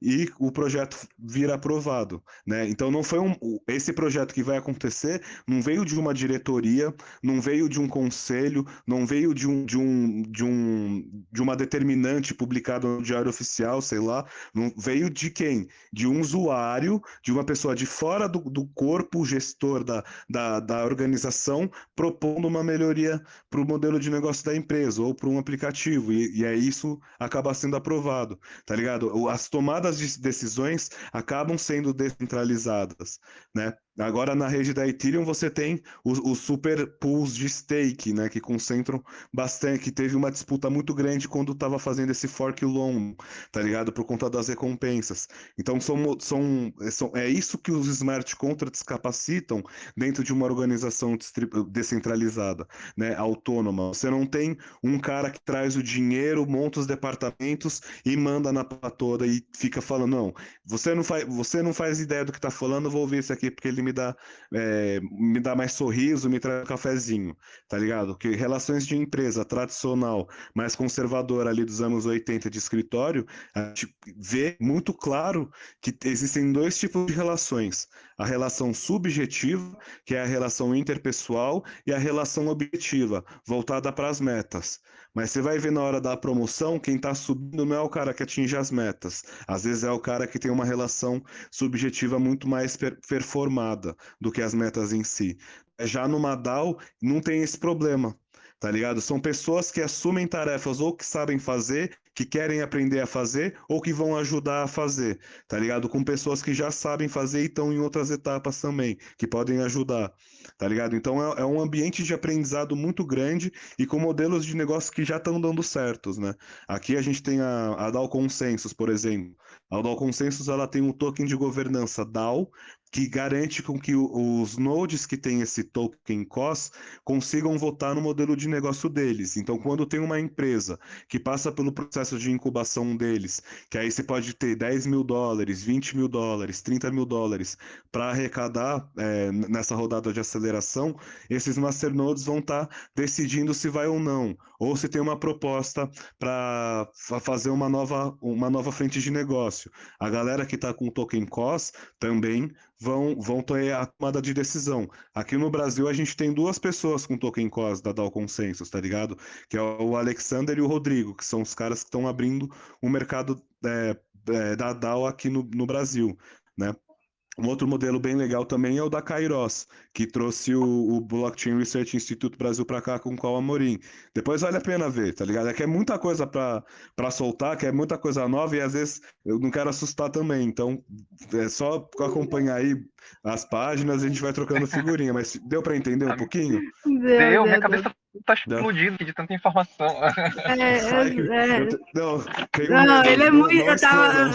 e o projeto vira aprovado, né? Então não foi um esse projeto que vai acontecer não veio de uma diretoria, não veio de um conselho, não veio de um de um de, um, de uma determinante publicada no diário oficial, sei lá, não veio de quem? De um usuário, de uma pessoa de fora do, do corpo gestor da, da, da organização propondo uma melhoria para o modelo de negócio da empresa ou para um aplicativo e, e é isso acaba sendo aprovado, tá ligado? As tomadas de decisões acabam sendo descentralizadas, né? Agora na rede da Ethereum você tem os, os, super pools de stake, né, que concentram bastante, que teve uma disputa muito grande quando estava fazendo esse fork long, tá ligado? Por conta das recompensas. Então são, são, são é isso que os smart contracts capacitam dentro de uma organização descentralizada, né, autônoma. Você não tem um cara que traz o dinheiro, monta os departamentos e manda na toda e fica falando, não, você não faz, você não faz ideia do que está falando, vou ouvir isso aqui porque ele me dá, é, me dá mais sorriso, me traz um cafezinho, tá ligado? Que relações de empresa tradicional, mais conservadora ali dos anos 80 de escritório, a gente vê muito claro que existem dois tipos de relações. A relação subjetiva, que é a relação interpessoal, e a relação objetiva, voltada para as metas. Mas você vai ver na hora da promoção, quem está subindo não é o cara que atinge as metas. Às vezes é o cara que tem uma relação subjetiva muito mais per performada do que as metas em si. Já no Madal, não tem esse problema tá ligado? São pessoas que assumem tarefas ou que sabem fazer, que querem aprender a fazer ou que vão ajudar a fazer, tá ligado? Com pessoas que já sabem fazer e estão em outras etapas também, que podem ajudar, tá ligado? Então é, é um ambiente de aprendizado muito grande e com modelos de negócio que já estão dando certos, né? Aqui a gente tem a, a DAO Consensus, por exemplo. A DAO Consensus ela tem um token de governança DAO, que garante com que os nodes que têm esse token COS consigam votar no modelo de negócio deles. Então, quando tem uma empresa que passa pelo processo de incubação deles, que aí você pode ter 10 mil dólares, 20 mil dólares, 30 mil dólares para arrecadar é, nessa rodada de aceleração, esses masternodes vão estar tá decidindo se vai ou não, ou se tem uma proposta para fazer uma nova, uma nova frente de negócio. A galera que está com token COS também vão, vão ter a tomada de decisão. Aqui no Brasil, a gente tem duas pessoas com token COS da DAO Consensus, tá ligado? Que é o Alexander e o Rodrigo, que são os caras que estão abrindo o mercado é, é, da DAO aqui no, no Brasil, né? Um outro modelo bem legal também é o da Kairos, que trouxe o, o Blockchain Research Institute Brasil para cá com o Qual Amorim. Depois vale a pena ver, tá ligado? É que é muita coisa para soltar, que é muita coisa nova e às vezes eu não quero assustar também. Então é só acompanhar aí as páginas e a gente vai trocando figurinha. Mas deu para entender um pouquinho? Deu, deu minha cabeça tá explodindo de tanta informação. É, é, é. não, não ele é muito. eu tava.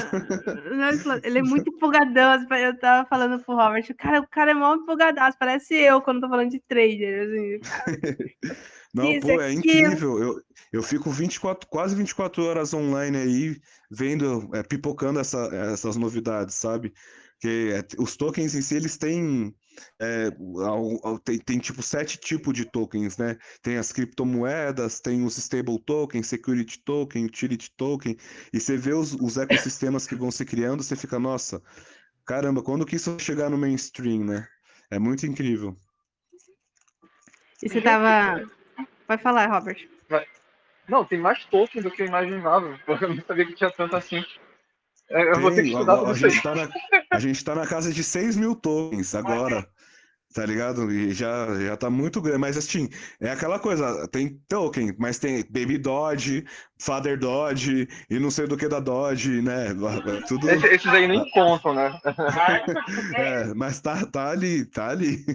Ele é muito empolgadão. Eu tava falando pro Robert, o cara, o cara é mó empolgadaço, parece eu quando tô falando de trader. Assim. Não, Isso pô, é incrível. Eu, eu fico 24, quase 24 horas online aí, vendo, é, pipocando essa, essas novidades, sabe? Que é, os tokens em si, eles têm é, tem, tem, tipo sete tipos de tokens, né? Tem as criptomoedas, tem os stable tokens, security token, utility token, e você vê os, os ecossistemas que vão se criando, você fica, nossa, caramba, quando que isso vai chegar no mainstream, né? É muito incrível. E você tava. Pode falar, Robert. Não, tem mais tokens do que eu imaginava. Eu não sabia que tinha tanto assim. É, eu Tem, vou ter que estudar a, a, gente tá na, a gente tá na casa de 6 mil tokens agora. Tá ligado? E já, já tá muito grande. Mas assim, é aquela coisa, tem token, mas tem Baby Dodge, Father Dodge e não sei do que da Dodge, né? Tudo... Esse, esses aí nem contam, né? é, mas tá, tá ali, tá ali.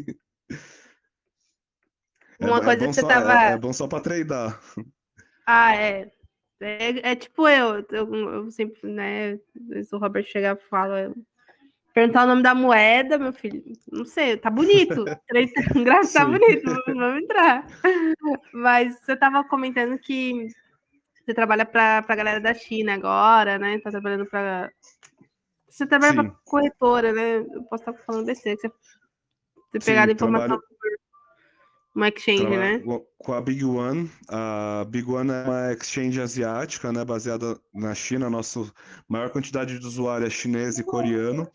Uma é, coisa é que você só, tava. É, é bom só pra treinar. Ah, é. É, é tipo eu, eu, eu, sempre, né? Se o Robert chegar e fala, perguntar o nome da moeda, meu filho, não sei, tá bonito. Graças tá bonito, vamos entrar. Mas você tava comentando que você trabalha para a galera da China agora, né? Tá trabalhando para. Você trabalha para corretora, né? Eu posso estar falando besteira, você, você pegar a informação trabalho... Uma exchange, né? Com a Big One. A Big One é uma exchange asiática, né? Baseada na China. Nossa maior quantidade de usuários é chinês e coreano.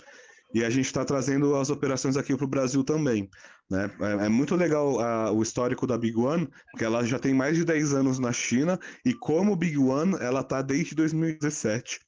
E a gente está trazendo as operações aqui para o Brasil também. Né? É, é muito legal a, o histórico da Big One, porque ela já tem mais de 10 anos na China, e como Big One, ela está desde 2017.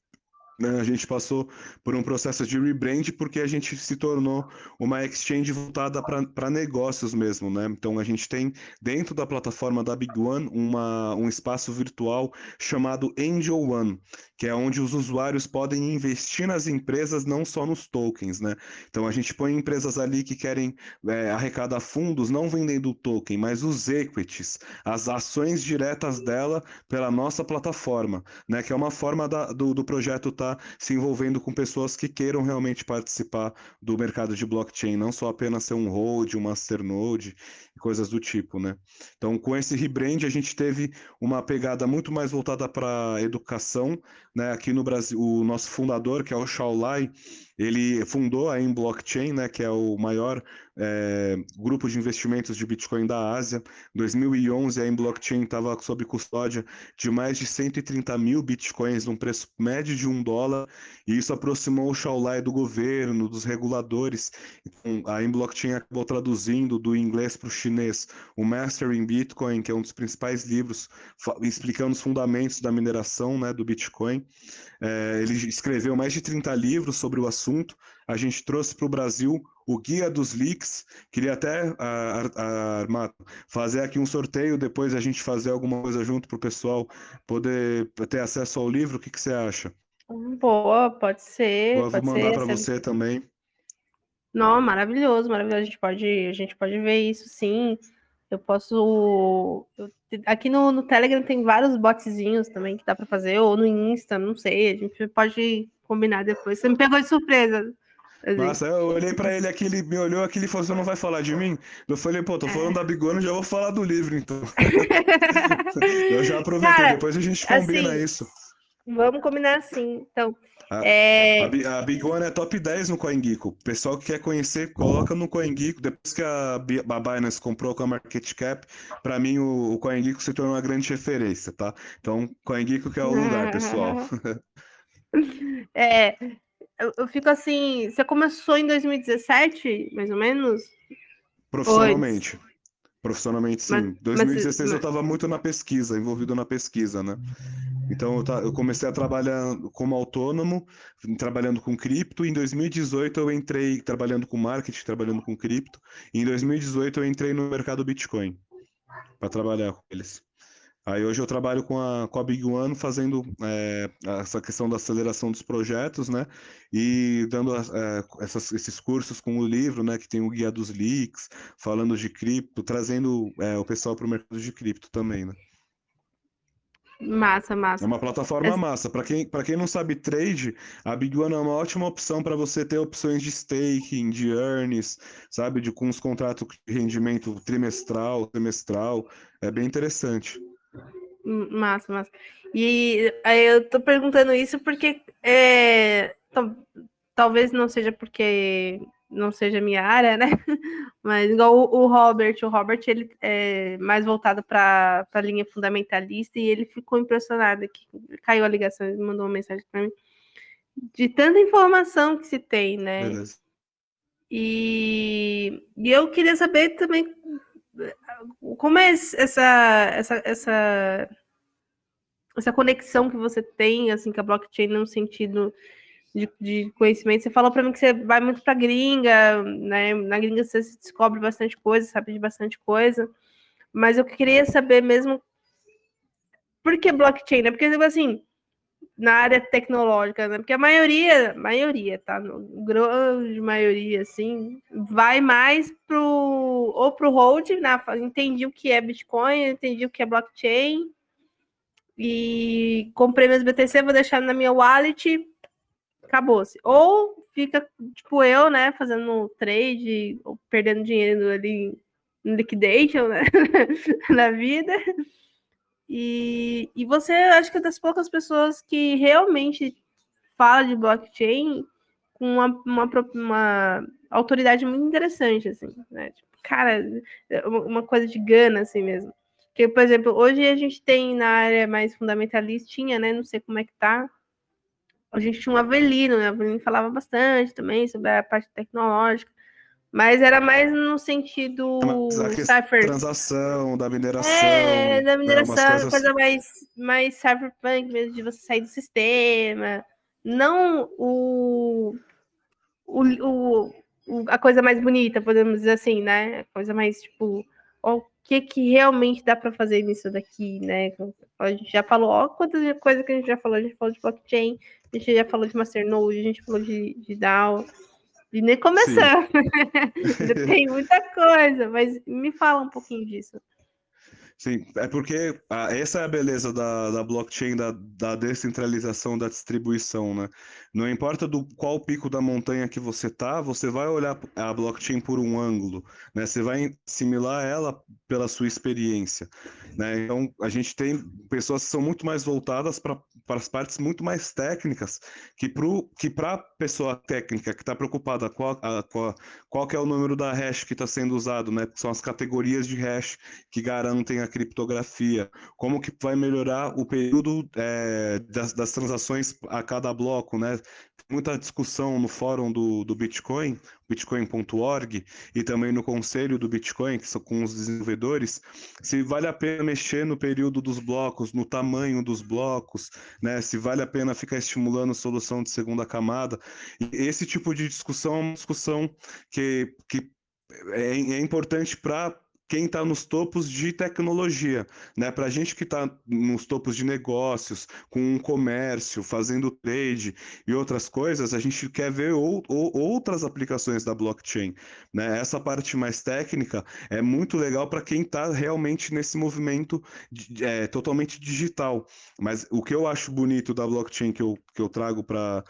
Né? A gente passou por um processo de rebrand porque a gente se tornou uma exchange voltada para negócios mesmo, né? Então a gente tem dentro da plataforma da Big One uma, um espaço virtual chamado Angel One, que é onde os usuários podem investir nas empresas, não só nos tokens, né? Então a gente põe empresas ali que querem é, arrecadar fundos, não vendendo token, mas os equities, as ações diretas dela pela nossa plataforma, né? Que é uma forma da, do, do projeto estar tá se envolvendo com pessoas que queiram realmente participar do mercado de blockchain, não só apenas ser um hold, um masternode coisas do tipo, né? Então, com esse rebrand, a gente teve uma pegada muito mais voltada para educação, né? Aqui no Brasil, o nosso fundador, que é o Shaolai, ele fundou a Blockchain, né, que é o maior é, grupo de investimentos de Bitcoin da Ásia. Em 2011, a Blockchain estava sob custódia de mais de 130 mil Bitcoins, num preço médio de um dólar, e isso aproximou o Shaolai do governo, dos reguladores. Então, a Blockchain acabou traduzindo do inglês para o chinês o Mastering Bitcoin, que é um dos principais livros explicando os fundamentos da mineração né, do Bitcoin. É, ele escreveu mais de 30 livros sobre o assunto. A gente trouxe para o Brasil o Guia dos Leaks. Queria até, Armato, fazer aqui um sorteio, depois a gente fazer alguma coisa junto para o pessoal poder ter acesso ao livro. O que, que você acha? Boa, pode ser. vou pode mandar para você também. Não, maravilhoso, maravilhoso. A gente pode, a gente pode ver isso sim. Eu posso. Eu, aqui no, no Telegram tem vários botzinhos também que dá para fazer, ou no Insta, não sei. A gente pode combinar depois. Você me pegou de surpresa. Nossa, eu olhei para ele aqui, ele me olhou aqui, ele falou: Você não vai falar de mim? Eu falei: Pô, tô falando da Bigona, já vou falar do livro, então. eu já aproveitei, Cara, depois a gente combina assim, isso. Vamos combinar assim. Então, a, é... a, a, Big One é top 10 no CoinGeeko. O pessoal que quer conhecer, coloca no CoinGeeko. Depois que a, a Binance comprou com a Market Cap, para mim o, o CoinGeeko se tornou uma grande referência, tá? Então, CoinGeeko que é o lugar, pessoal. é, eu, eu, fico assim, você começou em 2017, mais ou menos? Profissionalmente. Profissionalmente, sim. Em 2016 mas, eu estava muito na pesquisa, envolvido na pesquisa, né? Então eu, eu, comecei a trabalhar como autônomo, trabalhando com cripto. Em 2018 eu entrei trabalhando com marketing, trabalhando com cripto. E em 2018 eu entrei no mercado Bitcoin para trabalhar com eles. Aí hoje eu trabalho com a, com a Big One fazendo é, essa questão da aceleração dos projetos, né? E dando é, essas, esses cursos com o livro, né? Que tem o Guia dos Leaks, falando de cripto, trazendo é, o pessoal para o mercado de cripto também, né? Massa, massa. É uma plataforma massa. Para quem, quem não sabe trade, a Big One é uma ótima opção para você ter opções de staking, de earnings, sabe? De, com os contratos de rendimento trimestral, semestral. É bem interessante. Massa, massa. E aí eu tô perguntando isso porque é, talvez não seja porque não seja minha área, né? Mas igual o, o Robert, o Robert ele é mais voltado para a linha fundamentalista e ele ficou impressionado que caiu a ligação, ele mandou uma mensagem para mim de tanta informação que se tem, né? Beleza. E, e eu queria saber também como é essa, essa, essa, essa conexão que você tem assim, com a blockchain no sentido de, de conhecimento? Você falou para mim que você vai muito para gringa, né? Na gringa você descobre bastante coisa, sabe de bastante coisa, mas eu queria saber mesmo por que blockchain, né? Porque, tipo assim, na área tecnológica, né? Porque a maioria, maioria, tá? No grande maioria, assim, vai mais pro ou pro hold, né? Entendi o que é Bitcoin, entendi o que é blockchain e comprei meus BTC, vou deixar na minha wallet, acabou-se. Ou fica tipo eu, né, fazendo trade, ou perdendo dinheiro ali no liquidation, né, na vida. E, e você, acho que é das poucas pessoas que realmente fala de blockchain com uma, uma, uma autoridade muito interessante, assim, né? Tipo, cara, uma coisa de gana, assim mesmo. Porque, por exemplo, hoje a gente tem na área mais fundamentalista, né? Não sei como é que tá. A gente tinha um Avelino, né? O Avelino falava bastante também sobre a parte tecnológica. Mas era mais no sentido cipher. transação, da mineração. É, da né, mineração, né, coisa mais, mais cyberpunk mesmo, de você sair do sistema. Não o, o, o, o, a coisa mais bonita, podemos dizer assim, né? A coisa mais, tipo, ó, o que que realmente dá para fazer nisso daqui, né? A gente já falou, ó, quantas coisas que a gente já falou. A gente falou de blockchain, a gente já falou de Masternode, a gente falou de, de DAO. E nem começando. Tem muita coisa, mas me fala um pouquinho disso. Sim, é porque essa é a beleza da, da blockchain, da, da descentralização da distribuição, né? Não importa do qual pico da montanha que você tá, você vai olhar a blockchain por um ângulo, né? Você vai assimilar ela pela sua experiência, né? Então, a gente tem pessoas que são muito mais voltadas para as partes muito mais técnicas que para que a pessoa técnica que está preocupada com, a, a, qual é o número da hash que está sendo usado, né? São as categorias de hash que garantem a criptografia, como que vai melhorar o período é, das, das transações a cada bloco, né? muita discussão no fórum do, do Bitcoin, bitcoin.org, e também no conselho do Bitcoin, que são com os desenvolvedores, se vale a pena mexer no período dos blocos, no tamanho dos blocos, né? Se vale a pena ficar estimulando solução de segunda camada. E esse tipo de discussão é uma discussão que, que é, é importante para quem está nos topos de tecnologia, né? Para a gente que está nos topos de negócios, com um comércio, fazendo trade e outras coisas, a gente quer ver ou, ou, outras aplicações da blockchain, né? Essa parte mais técnica é muito legal para quem está realmente nesse movimento é, totalmente digital. Mas o que eu acho bonito da blockchain que eu, que eu trago para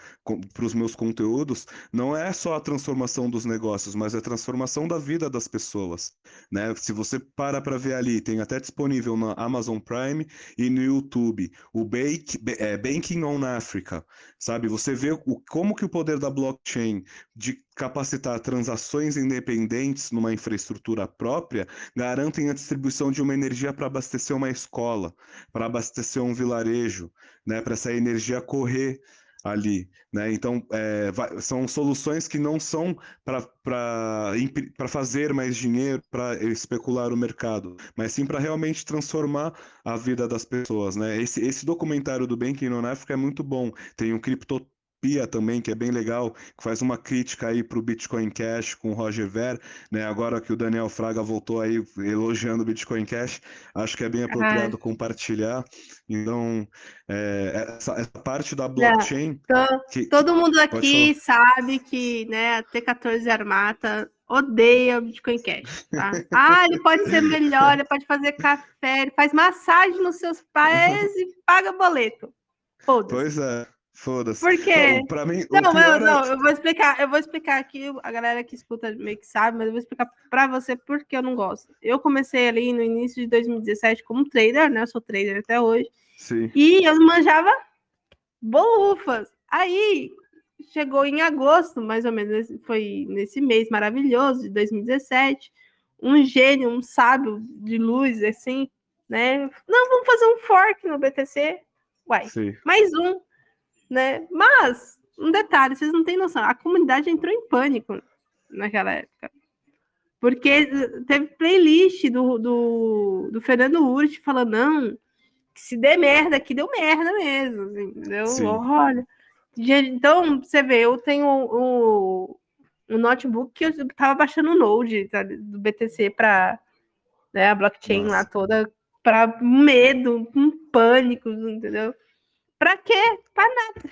os meus conteúdos não é só a transformação dos negócios, mas é a transformação da vida das pessoas, né? Se se você para para ver ali, tem até disponível na Amazon Prime e no YouTube, o Bake, é, Banking on Africa, sabe? Você vê o, como que o poder da blockchain de capacitar transações independentes numa infraestrutura própria garantem a distribuição de uma energia para abastecer uma escola, para abastecer um vilarejo, né? Para essa energia correr ali, né? Então, é, vai, são soluções que não são para fazer mais dinheiro, para especular o mercado, mas sim para realmente transformar a vida das pessoas, né? Esse, esse documentário do Banking on Africa é muito bom. Tem um cripto Pia também, que é bem legal, que faz uma crítica aí para o Bitcoin Cash com o Roger Ver, né? Agora que o Daniel Fraga voltou aí elogiando o Bitcoin Cash, acho que é bem apropriado compartilhar. Então, é, essa, essa, parte da blockchain. que, todo mundo aqui sabe que né, a T14 Armata odeia o Bitcoin Cash. Tá? Ah, ele pode ser melhor, ele pode fazer café, ele faz massagem nos seus pés e paga boleto. Foda-se. Pois é. Foda-se. Por quê? Não, mim, não, eu, não, eu vou explicar, eu vou explicar aqui, a galera que escuta meio que sabe, mas eu vou explicar para você por que eu não gosto. Eu comecei ali no início de 2017 como trader, né? Eu sou trader até hoje. Sim. E eu manjava bolufas. Aí chegou em agosto, mais ou menos, foi nesse mês maravilhoso de 2017, um gênio, um sábio de luz, assim, né? Não, vamos fazer um fork no BTC. Uai, Sim. mais um né? Mas, um detalhe, vocês não têm noção, a comunidade entrou em pânico naquela época. Porque teve playlist do, do, do Fernando Urch falando, não, se der merda aqui, deu merda mesmo. Assim, entendeu? Sim. Olha. Então, você vê, eu tenho o, o notebook que eu tava baixando o Node tá, do BTC para né, a blockchain Nossa. lá toda, para medo, um pânico, entendeu? Para quê? Para nada.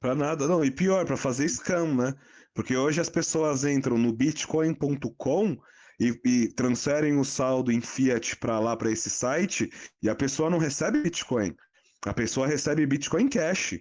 Para nada, não. E pior, para fazer scam, né? Porque hoje as pessoas entram no bitcoin.com e, e, transferem o saldo em fiat para lá, para esse site, e a pessoa não recebe Bitcoin. A pessoa recebe Bitcoin Cash.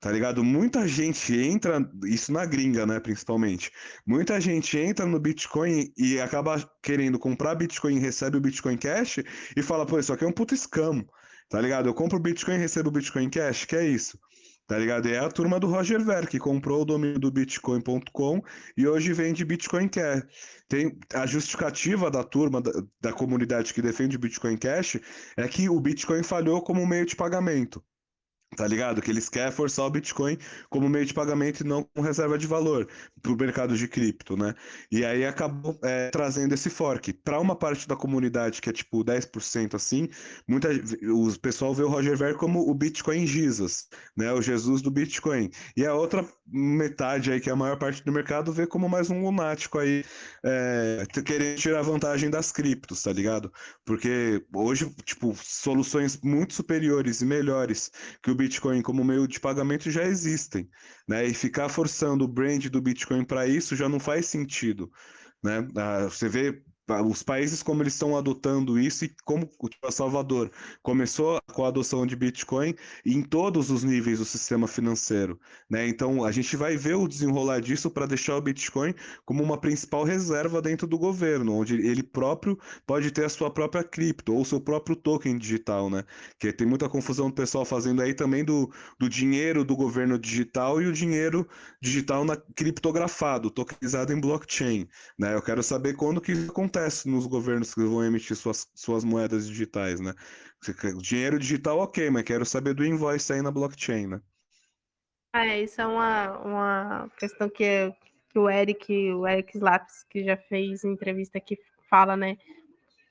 Tá ligado? Muita gente entra, isso na gringa, né, principalmente. Muita gente entra no Bitcoin e acaba querendo comprar Bitcoin, recebe o Bitcoin Cash e fala, pô, isso aqui é um puto scam. Tá ligado? Eu compro Bitcoin e recebo Bitcoin Cash, que é isso. Tá ligado? É a turma do Roger Ver, que comprou o domínio do Bitcoin.com e hoje vende Bitcoin Cash. Tem a justificativa da turma, da, da comunidade que defende Bitcoin Cash, é que o Bitcoin falhou como meio de pagamento. Tá ligado? Que eles querem forçar o Bitcoin como meio de pagamento e não como reserva de valor para o mercado de cripto, né? E aí acabou é, trazendo esse fork. Para uma parte da comunidade que é tipo 10% assim, muita, o pessoal vê o Roger Ver como o Bitcoin Jesus, né? O Jesus do Bitcoin. E a outra metade aí, que é a maior parte do mercado, vê como mais um lunático aí, é, querendo tirar vantagem das criptos, tá ligado? Porque hoje, tipo, soluções muito superiores e melhores que o Bitcoin como meio de pagamento já existem, né? E ficar forçando o brand do Bitcoin para isso já não faz sentido, né? Ah, você vê os países como eles estão adotando isso e como o tipo, Salvador começou com a adoção de Bitcoin em todos os níveis do sistema financeiro, né? Então a gente vai ver o desenrolar disso para deixar o Bitcoin como uma principal reserva dentro do governo, onde ele próprio pode ter a sua própria cripto ou seu próprio token digital, né? Que tem muita confusão do pessoal fazendo aí também do, do dinheiro do governo digital e o dinheiro digital na criptografado, tokenizado em blockchain, né? Eu quero saber quando que isso acontece acontece nos governos que vão emitir suas, suas moedas digitais, né? Dinheiro digital, ok, mas quero saber do invoice aí na blockchain, né? Ah, é, isso é uma, uma questão que, que o Eric, o Eric Slaps, que já fez entrevista aqui, fala, né?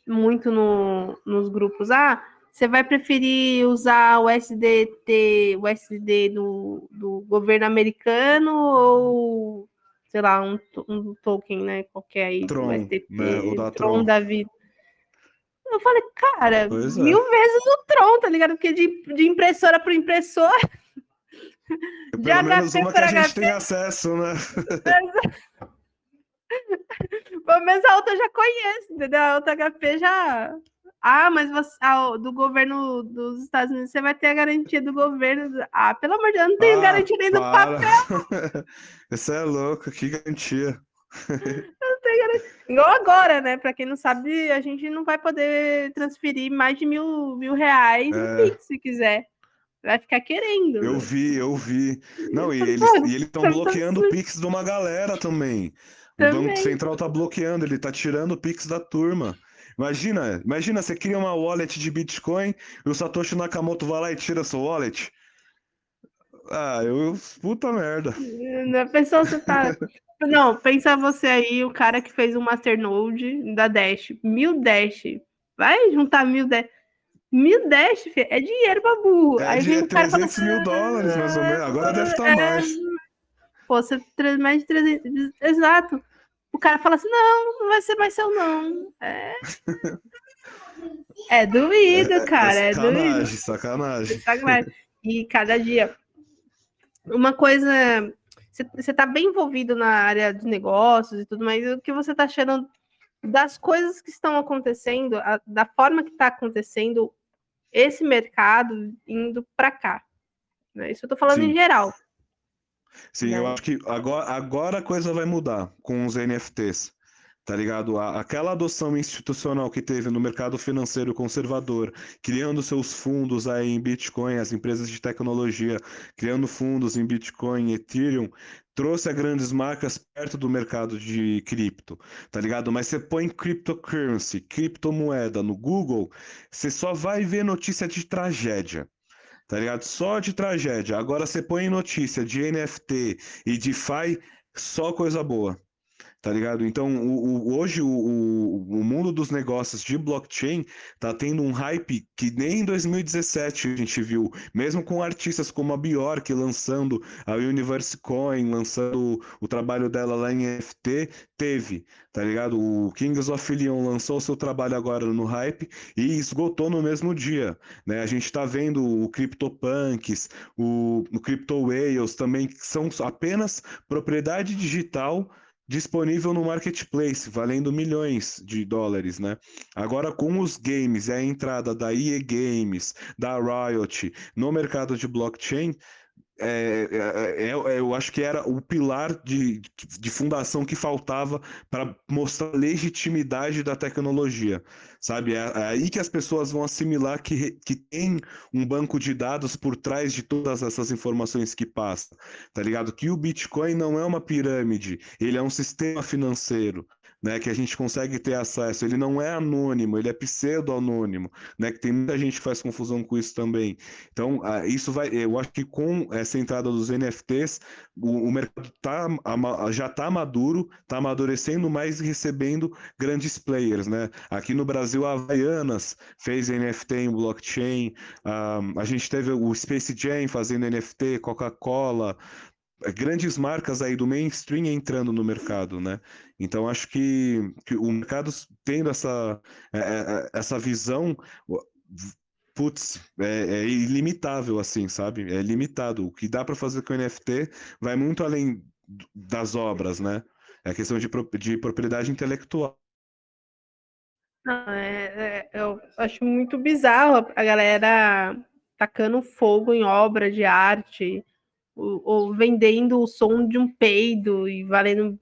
Muito no, nos grupos. Ah, você vai preferir usar o SDT, o SD do, do governo americano ou sei lá, um, um token, né? Qualquer aí Tron, STP, né? o da Tron, Tron da vida. Eu falei, cara, pois é. mil é. vezes o Tron, tá ligado? Porque de, de impressora para impressora. De Pelo menos uma que a gente HP. tem acesso, né? Pelo menos a outra já conhece, entendeu? A outra HP já. Ah, mas você, ah, do governo dos Estados Unidos você vai ter a garantia do governo. Ah, pelo amor de Deus, não tenho ah, garantia nem do papel. Isso é louco, que garantia. não tenho garantia. Igual agora, né? Para quem não sabe, a gente não vai poder transferir mais de mil, mil reais é... Pix se quiser. Vai ficar querendo. Eu vi, eu vi. Não, e eles estão bloqueando o Pix de uma galera também. também. O Banco Central tá bloqueando, ele tá tirando o Pix da turma. Imagina, imagina, você cria uma wallet de Bitcoin e o Satoshi Nakamoto vai lá e tira sua wallet. Ah, eu. Puta merda. A pessoa você tá. Não, pensa você aí, o cara que fez um masternode da Dash. Mil Dash. Vai juntar mil Dash. Mil dash, filho, é dinheiro pra burro. É, Aí de, vem o cara 300 fala, mil dólares, mais ou menos. Agora deve estar é, mais. Pô, você mais de 300. Exato. O cara fala assim: não, não vai ser mais seu, não. É. É doído, cara. É, sacanagem, doído. sacanagem. Sacanagem. E cada dia. Uma coisa. Você tá bem envolvido na área de negócios e tudo mais. O que você tá achando das coisas que estão acontecendo, a, da forma que está acontecendo esse mercado indo para cá? Né? Isso eu tô falando Sim. em geral. Sim, eu acho que agora, agora a coisa vai mudar com os NFTs. Tá ligado? Aquela adoção institucional que teve no mercado financeiro conservador, criando seus fundos aí em Bitcoin, as empresas de tecnologia criando fundos em Bitcoin, Ethereum, trouxe a grandes marcas perto do mercado de cripto, tá ligado? Mas você põe cryptocurrency, criptomoeda no Google, você só vai ver notícia de tragédia. Tá ligado? Só de tragédia. Agora você põe notícia de NFT e DeFi, só coisa boa. Tá ligado? Então, o, o- hoje o, o, mundo dos negócios de blockchain tá tendo um hype que nem em 2017 a gente viu, mesmo com artistas como a Bjork lançando a Universe Coin, lançando o, o trabalho dela lá em NFT, teve, tá ligado? O Kings of Leon lançou seu trabalho agora no hype e esgotou no mesmo dia, né? A gente tá vendo o CryptoPunks, o, o Crypto Whales também, que são apenas propriedade digital disponível no marketplace, valendo milhões de dólares, né? Agora com os games a entrada da EA Games, da Riot no mercado de blockchain, é, é- é- eu acho que era o pilar de, de fundação que faltava para mostrar a legitimidade da tecnologia, sabe? É, é aí que as pessoas vão assimilar que, que tem um banco de dados por trás de todas essas informações que passa, tá ligado? Que o Bitcoin não é uma pirâmide, ele é um sistema financeiro. Né, que a gente consegue ter acesso, ele não é anônimo, ele é pseudo-anônimo, né, que tem muita gente que faz confusão com isso também. Então, ah, isso vai, eu acho que com essa entrada dos NFTs, o, o mercado tá, já está maduro, está amadurecendo mais e recebendo grandes players, né? Aqui no Brasil, a Havaianas fez NFT em blockchain, ah, a gente teve o Space Jam fazendo NFT, Coca-Cola, grandes marcas aí do mainstream entrando no mercado, né? Então acho que, que o mercado tendo essa, eh, eh, essa visão, putz, é, é ilimitável assim, sabe? É limitado. O que dá para fazer com o NFT vai muito além das obras, né? É questão de, de propriedade intelectual. Não, é- é- eu acho muito bizarro a galera tacando fogo em obra de arte ou, ou vendendo o som de um peido e valendo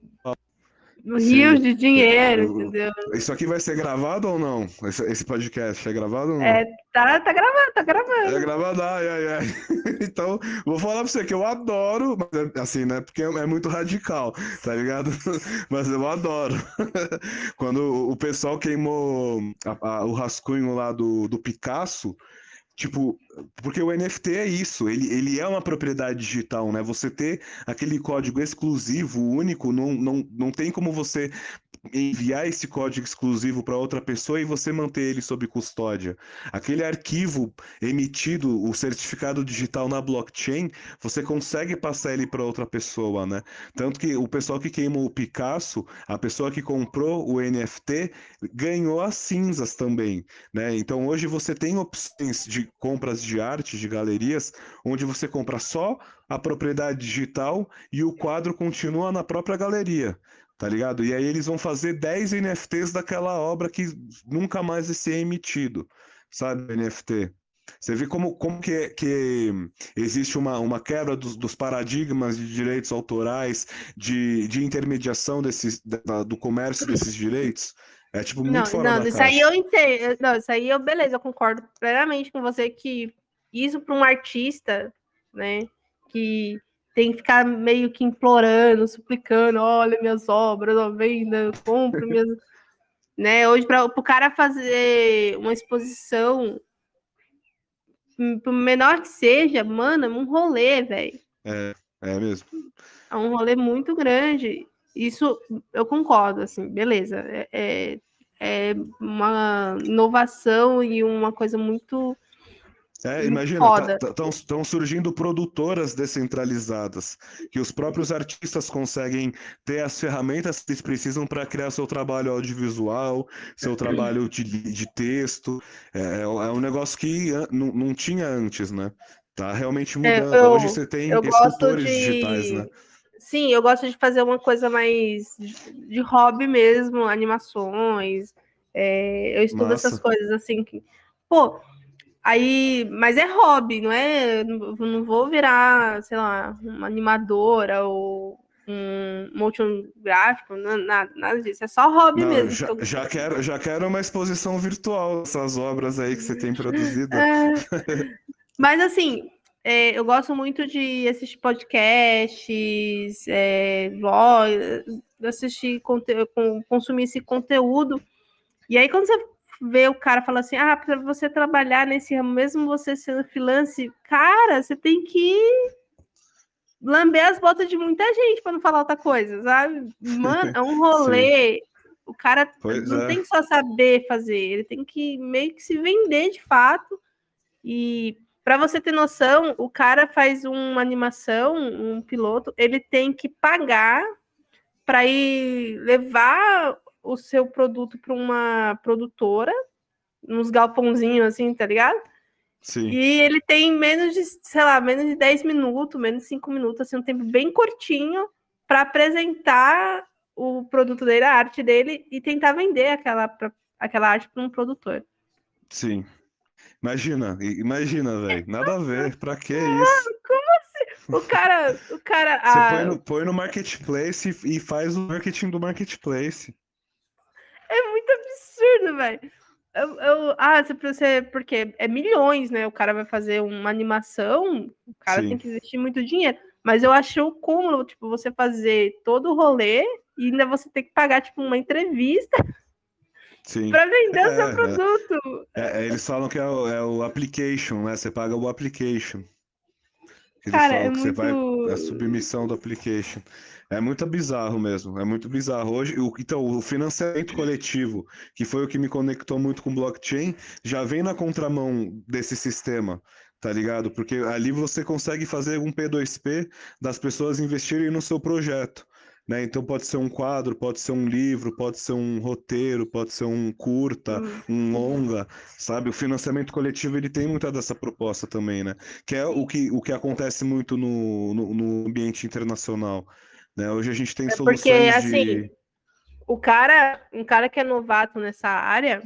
rios de dinheiro, Eu- entendeu? Isso aqui vai ser gravado ou não? Esse, esse podcast é gravado ou não? É, tá, tá gravando, tá gravando. É gravado, ai, ai, ai. Então, vou falar pra você que eu adoro, mas é assim, né? Porque é muito radical, tá ligado? Mas eu adoro. Quando o pessoal queimou a- a- o rascunho lá do, do Picasso, tipo, porque o NFT é isso, ele, ele é uma propriedade digital, né? Você ter aquele código exclusivo, único, não, não, não tem como você enviar esse código exclusivo para outra pessoa e você manter ele sob custódia. Aquele arquivo emitido, o certificado digital na blockchain, você consegue passar ele para outra pessoa, né? Tanto que o pessoal que queimou o Picasso, a pessoa que comprou o NFT, ganhou as cinzas também, né? Então hoje você tem opções de compras de arte, de galerias, onde você compra só a propriedade digital e o quadro continua na própria galeria. Tá ligado? E aí eles vão fazer 10 NFTs daquela obra que nunca mais vai ser emitido, sabe? NFT. Você vê como, como que, que existe uma, uma quebra dos, dos paradigmas de direitos autorais, de, de intermediação desses, da- do comércio desses direitos? É tipo muito Não, fora não, da isso aí caixa. eu entendo. Não, isso aí eu, beleza, eu concordo plenamente com você que isso para um artista, né, que tem que ficar meio que implorando, suplicando, olha minhas obras, ó, venda, compra minhas. né, hoje, para o cara fazer uma exposição, hum, por menor que seja, mano, é um rolê, velho. É mesmo. É um rolê muito grande. Isso eu concordo, assim, beleza. É, é, é uma inovação e uma coisa muito é, imagina, estão surgindo produtoras descentralizadas, que os próprios artistas conseguem ter as ferramentas que eles precisam para criar seu trabalho audiovisual, seu trabalho de, de texto. É, é, um negócio que não, não tinha antes, né? Tá realmente é, mudando. Eu, Hoje você tem escultores de... digitais, né? Sim, eu gosto de fazer uma coisa mais de hobby mesmo, animações. É, eu estudo Massa. essas coisas assim que. Pô, Aí, mas é hobby, não é? Não vou virar, sei lá, uma animadora ou um motion gráfico, nada, nada disso. É só hobby não, mesmo. Já, já, quero, já quero uma exposição virtual dessas obras aí que você tem produzido. É... mas assim, é, eu gosto muito de assistir podcasts, é, vlog, assistir, consumir esse conteúdo. E aí, quando você vê o cara falar assim: ah, para você trabalhar nesse ramo, mesmo você sendo freelance, cara, você tem que lamber as botas de muita gente para não falar outra coisa, sabe? Mano, é um rolê. o cara pois não é. tem que só saber fazer, ele tem que meio que se vender de fato. E para você ter noção, o cara faz uma animação, um piloto, ele tem que pagar para ir levar o seu produto para uma produtora, uns galpãozinhos assim, tá ligado? Sim. E ele tem menos de, sei lá, menos de 10 minutos, menos de 5 minutos, assim, um tempo bem curtinho para apresentar o produto dele, a arte dele e tentar vender aquela, pra, aquela arte para um produtor. Sim. Imagina, imagina, velho. Nada a ver. Pra que isso? Como assim? O cara. O cara Você ah, põe, no, põe no marketplace e faz o marketing do marketplace. É muito absurdo, velho. Eu, eu, ah, você, porque é milhões, né? O cara vai fazer uma animação, o cara Sim. tem que investir muito dinheiro. Mas eu achei o cúmulo, tipo, você fazer todo o rolê e ainda você ter que pagar, tipo, uma entrevista para vender o seu é, é. produto. É, é, eles falam que é o, é o, application, né? Você paga o application. Eles Cara, é muito... Vai, a submissão do application. É muito bizarro mesmo, é muito bizarro. Hoje, o, então, o financiamento coletivo, que foi o que me conectou muito com blockchain, já vem na contramão desse sistema, tá ligado? Porque ali você consegue fazer um P2P das pessoas investirem no seu projeto. Né? Então pode ser um quadro, pode ser um livro, pode ser um roteiro, pode ser um curta, hum. um longa, sabe? O financiamento coletivo ele tem muita dessa proposta também, né? Que é o que, o que acontece muito no, no, no ambiente internacional. Né? Hoje a gente tem é soluções porque, de... assim, o cara, um cara que é novato nessa área,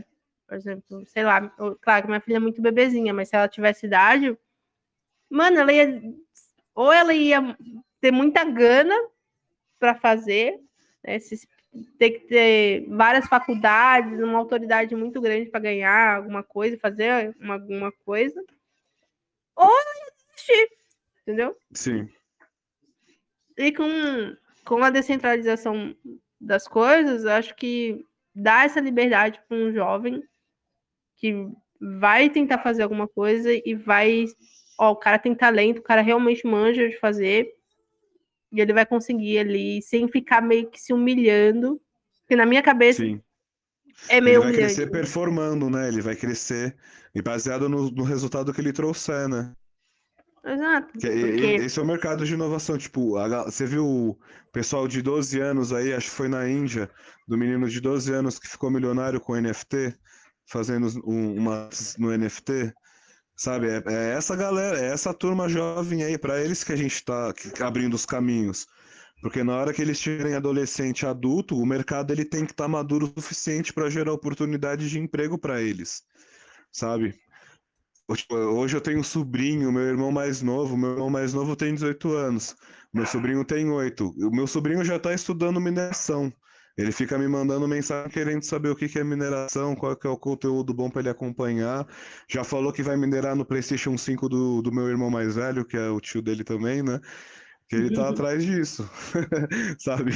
por exemplo, sei lá, claro que minha filha é muito bebezinha, mas se ela tivesse idade, mano, ela ia ou ela ia ter muita gana para fazer, né, se, ter que ter várias faculdades, uma autoridade muito grande para ganhar alguma coisa, fazer uma, alguma coisa, ou ela ia desistir, entendeu? Sim. E com, com a descentralização das coisas, acho que dá essa liberdade para um jovem que vai tentar fazer alguma coisa e vai. Ó, o cara tem talento, o cara realmente manja de fazer. E ele vai conseguir ali, sem ficar meio que se humilhando. Porque na minha cabeça Sim. é meio ele vai humilhante. crescer performando, né? Ele vai crescer e baseado no, no resultado que ele trouxer, né? Exato. Porque... Esse é o mercado de inovação. Tipo, a, você viu o pessoal de 12 anos aí, acho que foi na Índia, do menino de 12 anos que ficou milionário com NFT, fazendo um, uma no NFT. Sabe, é, é, essa galera, é essa turma jovem aí, para eles que a gente está abrindo os caminhos. Porque na hora que eles tiverem adolescente adulto, o mercado ele tem que estar tá maduro o suficiente para gerar oportunidade de emprego para eles. Sabe? Tipo, hoje eu tenho um sobrinho, meu irmão mais novo. Meu irmão mais novo tem 18 anos. Meu sobrinho tem 8. O meu sobrinho já está estudando mineração. Ele fica me mandando mensagem querendo saber o que é mineração, qual que é o conteúdo bom para ele acompanhar. Já falou que vai minerar no PlayStation 5 do, do meu irmão mais velho, que é o tio dele também, né? Que ele tá uhum. atrás disso, sabe?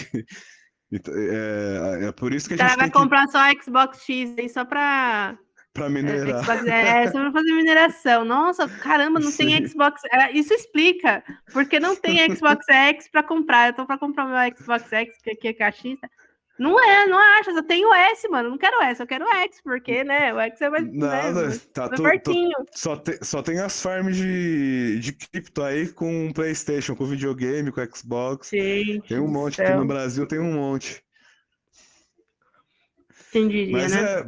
É, é, por isso que a gente. Cara vai comprar que... só Xbox X aí só para para é, minerar. É, é, só para fazer mineração. Nossa, caramba, não Sim. tem Xbox. É, isso explica, porque não tem Xbox X para comprar. Eu tô para comprar meu Xbox X, que aqui é caixista. Não é, não acha, só tem o S, mano. Não quero S, eu quero o X, porque, né? O X é mais. Nada, né, tá tudo. Só, te, só tem as farms de, de cripto aí com PlayStation, com videogame, com Xbox. Gente tem um monte aqui no Brasil, tem um monte. Quem diria, Mas né? é,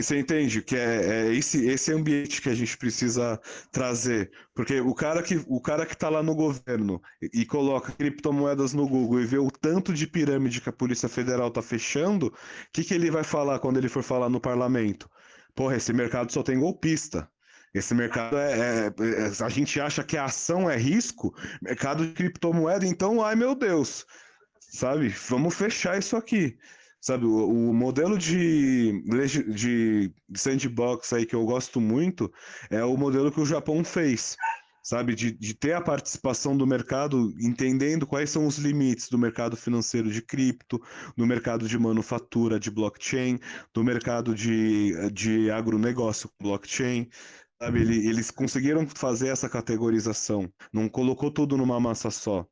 você entende que é, é, esse, esse ambiente que a gente precisa trazer. Porque o cara que, o cara que tá lá no governo e, e coloca criptomoedas no Google e vê o tanto de pirâmide que a Polícia Federal tá fechando, o que, que ele vai falar quando ele for falar no parlamento? Porra, esse mercado só tem golpista. Esse mercado é, é, é, A gente acha que a ação é risco, mercado de criptomoeda, então, ai meu Deus, sabe? Vamos fechar isso aqui. Sabe, o, o modelo de, de sandbox aí que eu gosto muito é o modelo que o Japão fez sabe, de, de ter a participação do mercado, entendendo quais são os limites do mercado financeiro de cripto, do mercado de manufatura de blockchain, do mercado de, de agronegócio com blockchain. Sabe, eles conseguiram fazer essa categorização, não colocou tudo numa massa só.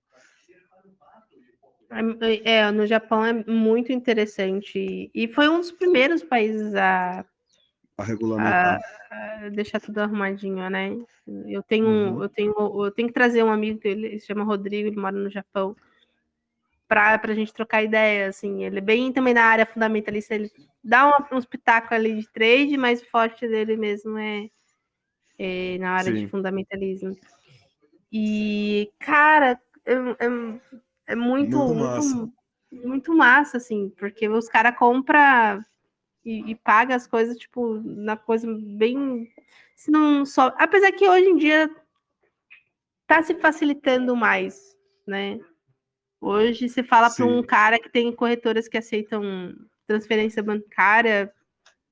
É, no Japão é muito interessante. E foi um dos primeiros países a, a regulamentar. A, a deixar tudo arrumadinho, né? Eu tenho, uhum. eu tenho, eu tenho que trazer um amigo ele se chama Rodrigo, ele mora no Japão, para a gente trocar ideia, assim. Ele é bem também na área fundamentalista, ele dá um, um espetáculo ali de trade, mas o forte dele mesmo é, é na área Sim. de fundamentalismo. E, cara, eu, eu é muito, muito massa. Muito, muito massa, assim, porque os caras compram e, e paga as coisas, tipo, na coisa bem. Se não só. Apesar que hoje em dia tá se facilitando mais, né? Hoje você fala para um cara que tem corretoras que aceitam transferência bancária,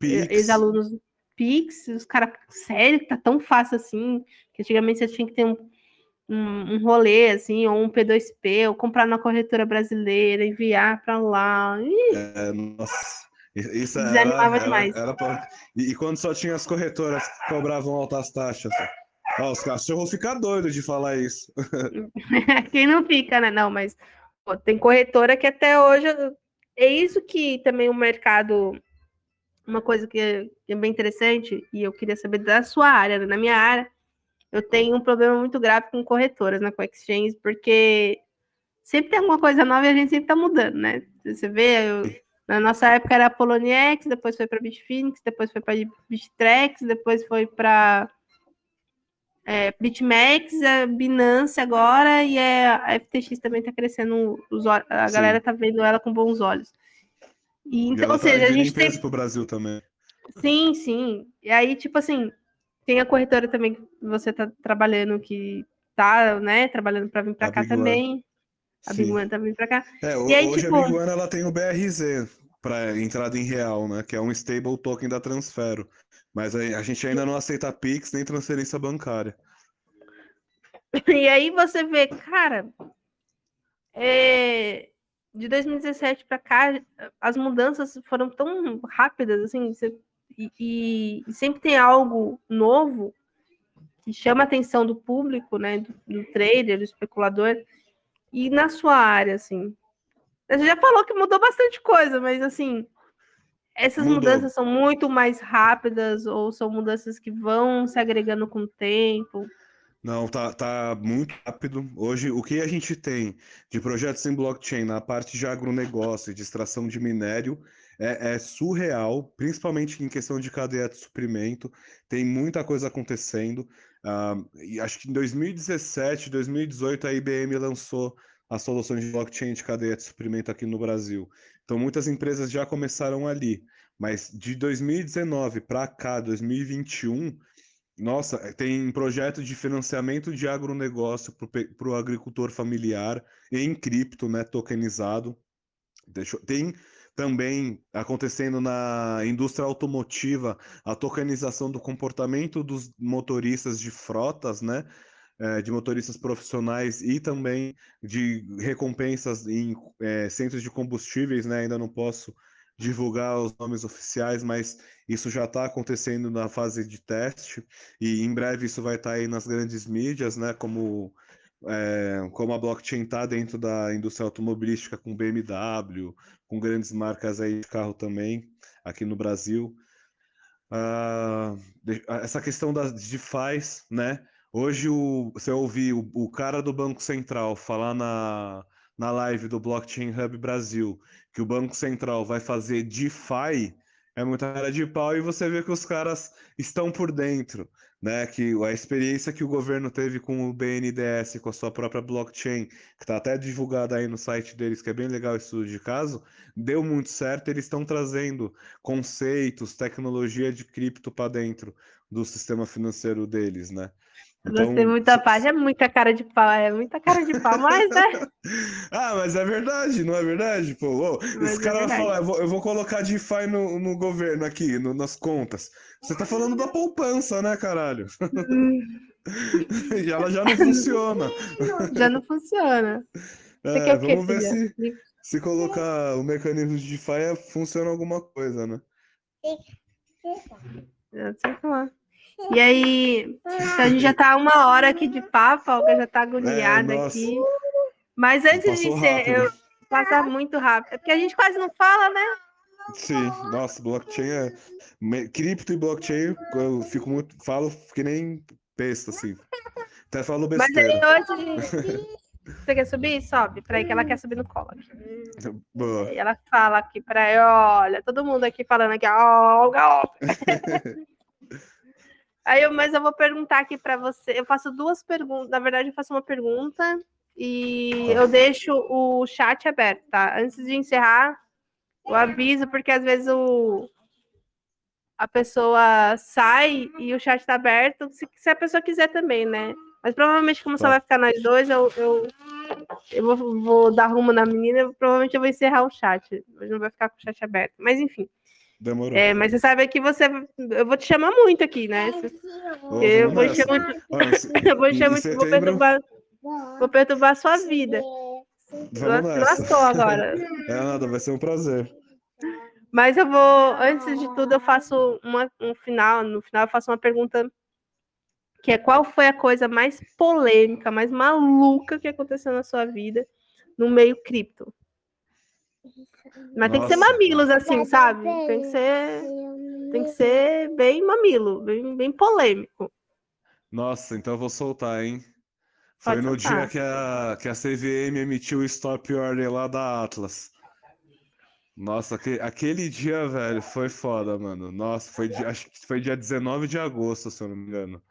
ex-alunos Pix, os caras, sério, tá tão fácil assim, que antigamente você tinha que ter um um, um rolê, assim, ou um P2P, ou comprar na corretora brasileira, enviar para lá. É, nossa. Isso Desanimava era, demais. Era, era pra... e, e, quando só tinha as corretoras que cobravam altas taxas. Ó, os cachorros ficam doidos de falar isso. Quem não fica, né? Não, mas pô, tem corretora que até hoje. É isso que também o mercado. Uma coisa que é, que é bem interessante, e eu queria saber da sua área, né? na minha área, eu tenho um problema muito grave com corretoras na CoExchange, porque sempre tem alguma coisa nova e a gente sempre está mudando, né? Você vê, eu, na nossa época era a Poloniex, depois foi para Bitfinex, depois foi para Bittrex, depois foi para é, BitMEX, a Binance agora, e é, a FTX também está crescendo, os, a Sim. galera está vendo ela com bons olhos. E, então, e ou tá seja, a gente tem... para o Brasil também. Sim, sim. E aí, tipo assim, tem a corretora também que você está trabalhando, que tá, né, trabalhando para vir para cá também. A Big One tá vindo para cá. É, e aí, hoje tipo... a Big One ela tem o BRZ para entrada em real, né, que é um stable token da Transfero. Mas a, a gente ainda não aceita Pix nem transferência bancária. E aí você vê, cara, é, de 2017 para cá, as mudanças foram tão rápidas, assim, você e, e, sempre tem algo novo que chama a atenção do público, né, do, do trader, do especulador, e na sua área, assim. Você já falou que mudou bastante coisa, mas assim, essas mudou. mudanças são muito mais rápidas ou são mudanças que vão se agregando com o tempo? Não, tá, tá muito rápido. Hoje, o que a gente tem de projetos em blockchain na parte de agronegócio, de extração de minério, é, é, surreal, principalmente em questão de cadeia de suprimento. Tem muita coisa acontecendo. Uh, e acho que em 2017, 2018, a IBM lançou a solução de blockchain de cadeia de suprimento aqui no Brasil. Então, muitas empresas já começaram ali. Mas de 2019 para cá, 2021, nossa, tem projeto de financiamento de agronegócio para o agricultor familiar em cripto, né, tokenizado. Deixa, tem também acontecendo na indústria automotiva, a tokenização do comportamento dos motoristas de frotas, né? É, de motoristas profissionais e também de recompensas em é, centros de combustíveis, né? Ainda não posso divulgar os nomes oficiais, mas isso já está acontecendo na fase de teste e em breve isso vai estar tá aí nas grandes mídias, né? Como é, como a blockchain está dentro da indústria automobilística com BMW, com grandes marcas aí de carro também, aqui no Brasil. Uh, essa questão das DeFi, né? Hoje o, você ouvir o, o cara do Banco Central falar na, na live do Blockchain Hub Brasil que o Banco Central vai fazer DeFi, é muita cara de pau e você vê que os caras estão por dentro, né? Que a experiência que o governo teve com o BNDES, com a sua própria blockchain, que está até divulgada aí no site deles, que é bem legal esse estudo de caso, deu muito certo. Eles estão trazendo conceitos, tecnologia de cripto para dentro do sistema financeiro deles, né? Então, Gostei muito da página, é muita cara de pau, é muita cara de pau, mas é. ah, mas é verdade, não é verdade? Pô, esse é cara vai falar, eu vou, eu vou colocar DeFi no, no governo aqui, no, nas contas. Você tá falando da poupança, né, caralho? e ela já não funciona. já não funciona. É, vamos ver se, se colocar o mecanismo de DeFi funciona alguma coisa, né? Já sei falar. E aí, então a gente já tá uma hora aqui de papo, a já tá agoniada é, aqui. Mas antes de ser, eu passar muito rápido, é porque a gente quase não fala, né? Sim, nossa, blockchain é. Cripto e blockchain, eu fico muito. Falo que nem besta, assim. Até falo besteira. Mas aí hoje. Você quer subir? Sobe. Peraí, que ela quer subir no colo aqui. Boa. E ela fala aqui pra ela, olha, todo mundo aqui falando aqui, ó, ó. Aí eu, mas eu vou perguntar aqui para você. Eu faço duas perguntas. Na verdade, eu faço uma pergunta e eu deixo o chat aberto, tá? Antes de encerrar, eu aviso, porque às vezes o, a pessoa sai e o chat está aberto, se, se, a pessoa quiser também, né? Mas provavelmente, como só tá. vai ficar nós dois, eu, eu, eu vou, vou, dar rumo na menina, provavelmente eu vou encerrar o chat. Mas não vai ficar com o chat aberto. Mas enfim. Demorou. É, mas você sabe que você. Eu vou te chamar muito aqui, né? Oh, eu vou muito. eu vou encher muito. Vou perturbar, vou perturbar a sua vida. Lascou agora. É nada, vai ser um prazer. Mas eu vou, antes de tudo, eu faço uma, um final. No final, eu faço uma pergunta que é qual foi a coisa mais polêmica, mais maluca que aconteceu na sua vida no meio cripto? Mas Nossa. tem que ser mamilos, assim, sabe? Tem que ser. Tem que ser bem mamilo, bem, bem polêmico. Nossa, então eu vou soltar, hein? Foi Pode no soltar. dia que a, que a CVM emitiu o stop order lá da Atlas. Nossa, aquele, aquele dia, velho, foi foda, mano. Nossa, foi dia, acho que foi dia 19 de agosto, se eu não me engano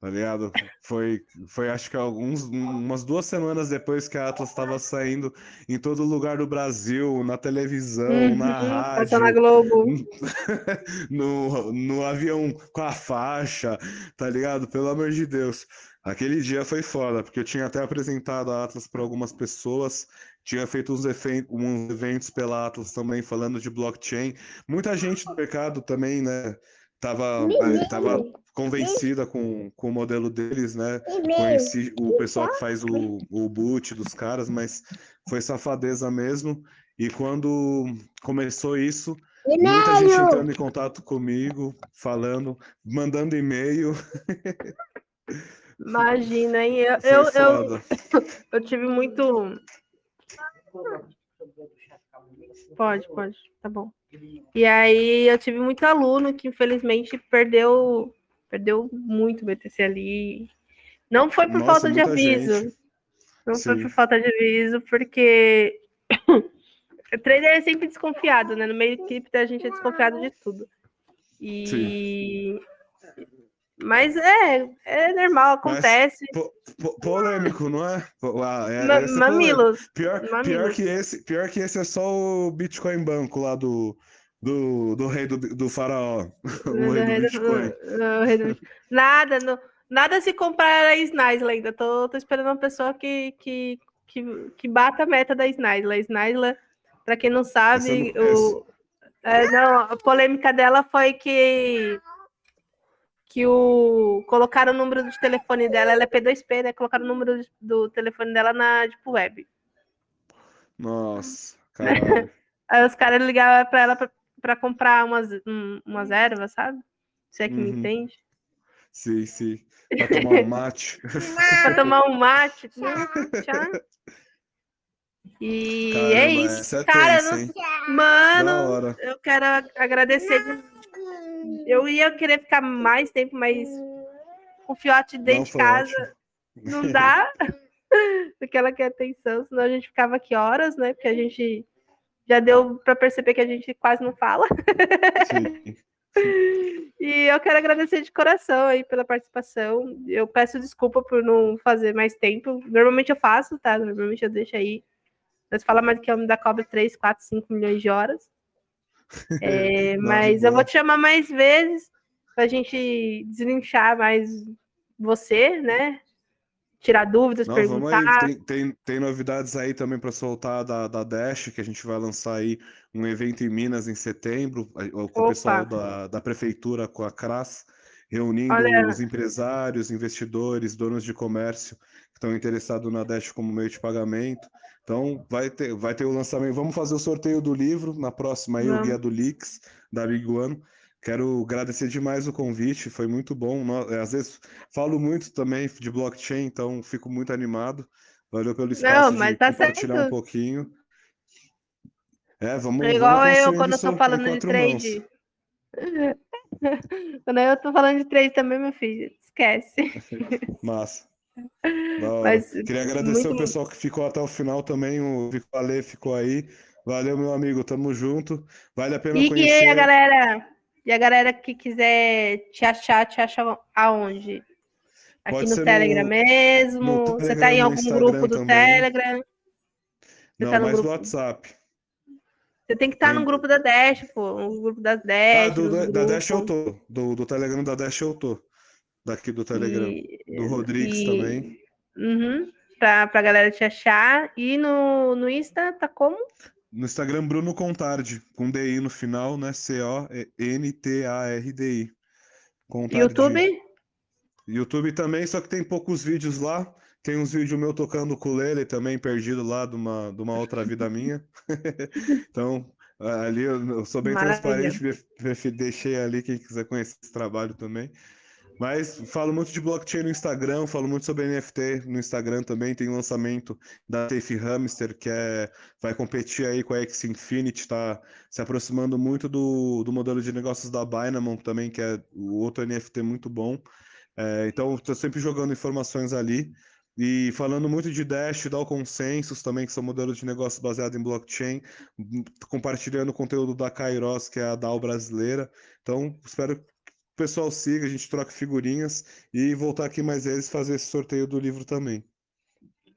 tá ligado? Foi, foi acho que alguns, umas duas semanas depois que a Atlas estava saindo em todo lugar do Brasil, na televisão, uhum, na rádio. na Globo. no, no avião com a faixa, tá ligado? Pelo amor de Deus. Aquele dia foi foda, porque eu tinha até apresentado a Atlas para algumas pessoas, tinha feito uns, uns eventos pela Atlas também falando de blockchain. Muita gente do mercado também, né? Tava, tava convencida com, com o modelo deles, né? Conheci o pessoal que faz o, o boot dos caras, mas foi safadeza mesmo. E quando começou isso, muita gente entrando em contato comigo, falando, mandando e-mail. Imagina, hein? Eu, eu, eu, eu, tive muito. Pode, pode, tá bom. E aí eu tive muito aluno que infelizmente perdeu Perdeu muito BTC ali. Não foi por Nossa, falta de aviso. Gente. Não Sim. foi por falta de aviso, porque o trader é sempre desconfiado, né? No meio de cripto a gente é desconfiado de tudo. E. Sim. Mas é, é normal, acontece. Mas, polêmico, não é? Ah, é, Ma mamilos. Pior, mamilos. Pior, que esse, pior que esse é só o Bitcoin Banco lá do, do, do rei do, do faraó, o rei do Bitcoin. Do, nada, não, nada se compara a Snysla ainda. Tô, tô esperando uma pessoa que, que, que, que bata a meta da Snysla. A Snysla, para quem não sabe, o, é, não, a polêmica dela foi que que o colocaram o número de telefone dela, ela é P2P, né? Colocaram o número do telefone dela na Deep Web. Nossa, caralho. Aí os caras ligavam para ela para comprar umas, um, umas ervas, sabe? Você é que uhum. me entende. Sim, sim. Pra tomar um mate. pra tomar um mate. E Caramba, é isso. É cara, tenso, não... mano, eu quero agradecer. Eu ia querer ficar mais tempo, mas o fiote dentro de casa ótimo. não dá. Porque ela quer atenção, senão a gente ficava aqui horas, né? Porque a gente já deu para perceber que a gente quase não fala. Sim. E eu quero agradecer de coração aí pela participação. Eu peço desculpa por não fazer mais tempo. Normalmente eu faço, tá? Normalmente eu deixo aí. Mas fala mais que eu me dá cobra 3, 4, 5 milhões de horas. É, mas eu vou te chamar mais vezes para a gente deslinchar mais você, né? Tirar dúvidas, Não, perguntar. Tem, tem, tem, novidades aí também para soltar da, da Dash, que a gente vai lançar aí um evento em Minas em setembro, com Opa. o pessoal da, da prefeitura, com a CRAS, reunindo Olha. os empresários, investidores, donos de comércio que estão interessados na Dash como meio de pagamento. Então, vai ter, vai ter o lançamento. Vamos fazer o sorteio do livro na próxima aí, Não. o Guia do Leaks, da Big One. Quero agradecer demais o convite, foi muito bom. É, às vezes falo muito também de blockchain, então fico muito animado. Valeu pelo espaço Não, mas tá compartilhar certo. um pouquinho. É, vamos É igual vamos eu quando eu tô falando de trade. quando eu tô falando de trade também, meu filho, esquece. Massa. Mas, Queria agradecer muito... o pessoal que ficou até o final também. O Ale ficou aí. Valeu, meu amigo. Tamo junto. Vale a pena e conhecer. E aí, galera? E a galera que quiser te achar, te acha aonde? Aqui Pode no Telegram no, mesmo? No Telegram, Você tá em algum grupo do também. Telegram? Você Não, tá mais grupo... do WhatsApp. Você tem que estar tá no grupo da Dash, pô. No grupo da Dash. Ah, do, da, da, Dash eu tô. Do, do Telegram da Dash eu tô. Daqui do Telegram. E, do Rodrigues e, também. Uhum, pra, pra galera te achar. E no, no Insta, tá como? No Instagram, Bruno Contardi, com DI no final, né? C-O-N-T-A-R-D-I. YouTube? YouTube também, só que tem poucos vídeos lá. Tem uns vídeos meu tocando ukulele também, perdido lá de uma, de uma outra vida minha. então, ali eu, sou bem Maravilha. transparente, deixei ali quem quiser conhecer esse trabalho também. Mas falo muito de blockchain no Instagram, falo muito sobre NFT no Instagram também. Tem lançamento da Safe Hamster, que é, vai competir aí com a X Infinity, está se aproximando muito do, do modelo de negócios da Binance também, que é o outro NFT muito bom. É, então, estou sempre jogando informações ali. E falando muito de Dash, da Consensus também, que são modelos de negócio baseados em blockchain, compartilhando conteúdo da Kairos, que é a DAO brasileira. Então, espero pessoal siga, a gente troca figurinhas e voltar aqui mais vezes fazer esse sorteio do livro também.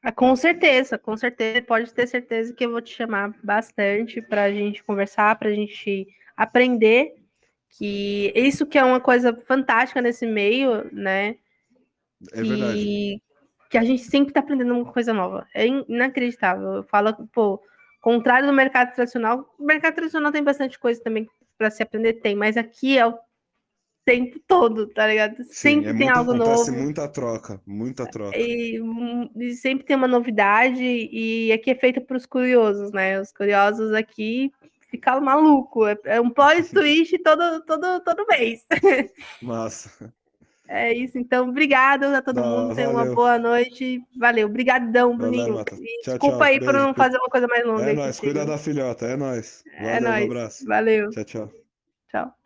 Ah, com certeza, com certeza, pode ter certeza que eu vou te chamar bastante para a gente conversar, para a gente aprender, que isso que é uma coisa fantástica nesse meio, né? É verdade. Que, que a gente sempre está aprendendo uma coisa nova. É inacreditável. Eu falo, pô, contrário do mercado tradicional, o mercado tradicional tem bastante coisa também para se aprender, tem, mas aqui é o tempo todo, tá ligado? Sim, sempre é tem muito, algo acontece novo. muita troca, muita troca. E, e, sempre tem uma novidade, e aqui é feita para os curiosos, né? Os curiosos aqui ficam maluco. É, é um plot twist todo, todo, todo mês. Massa. É isso, então, obrigado a todo não, mundo. Tenha uma boa noite. Valeu, obrigadão, Bruninho. Desculpa tchau, aí por não fazer uma coisa mais longa. É nóis, cuida da filhota, é nóis. É Valeu, é nóis. Um abraço. Valeu. Tchau, tchau. Tchau.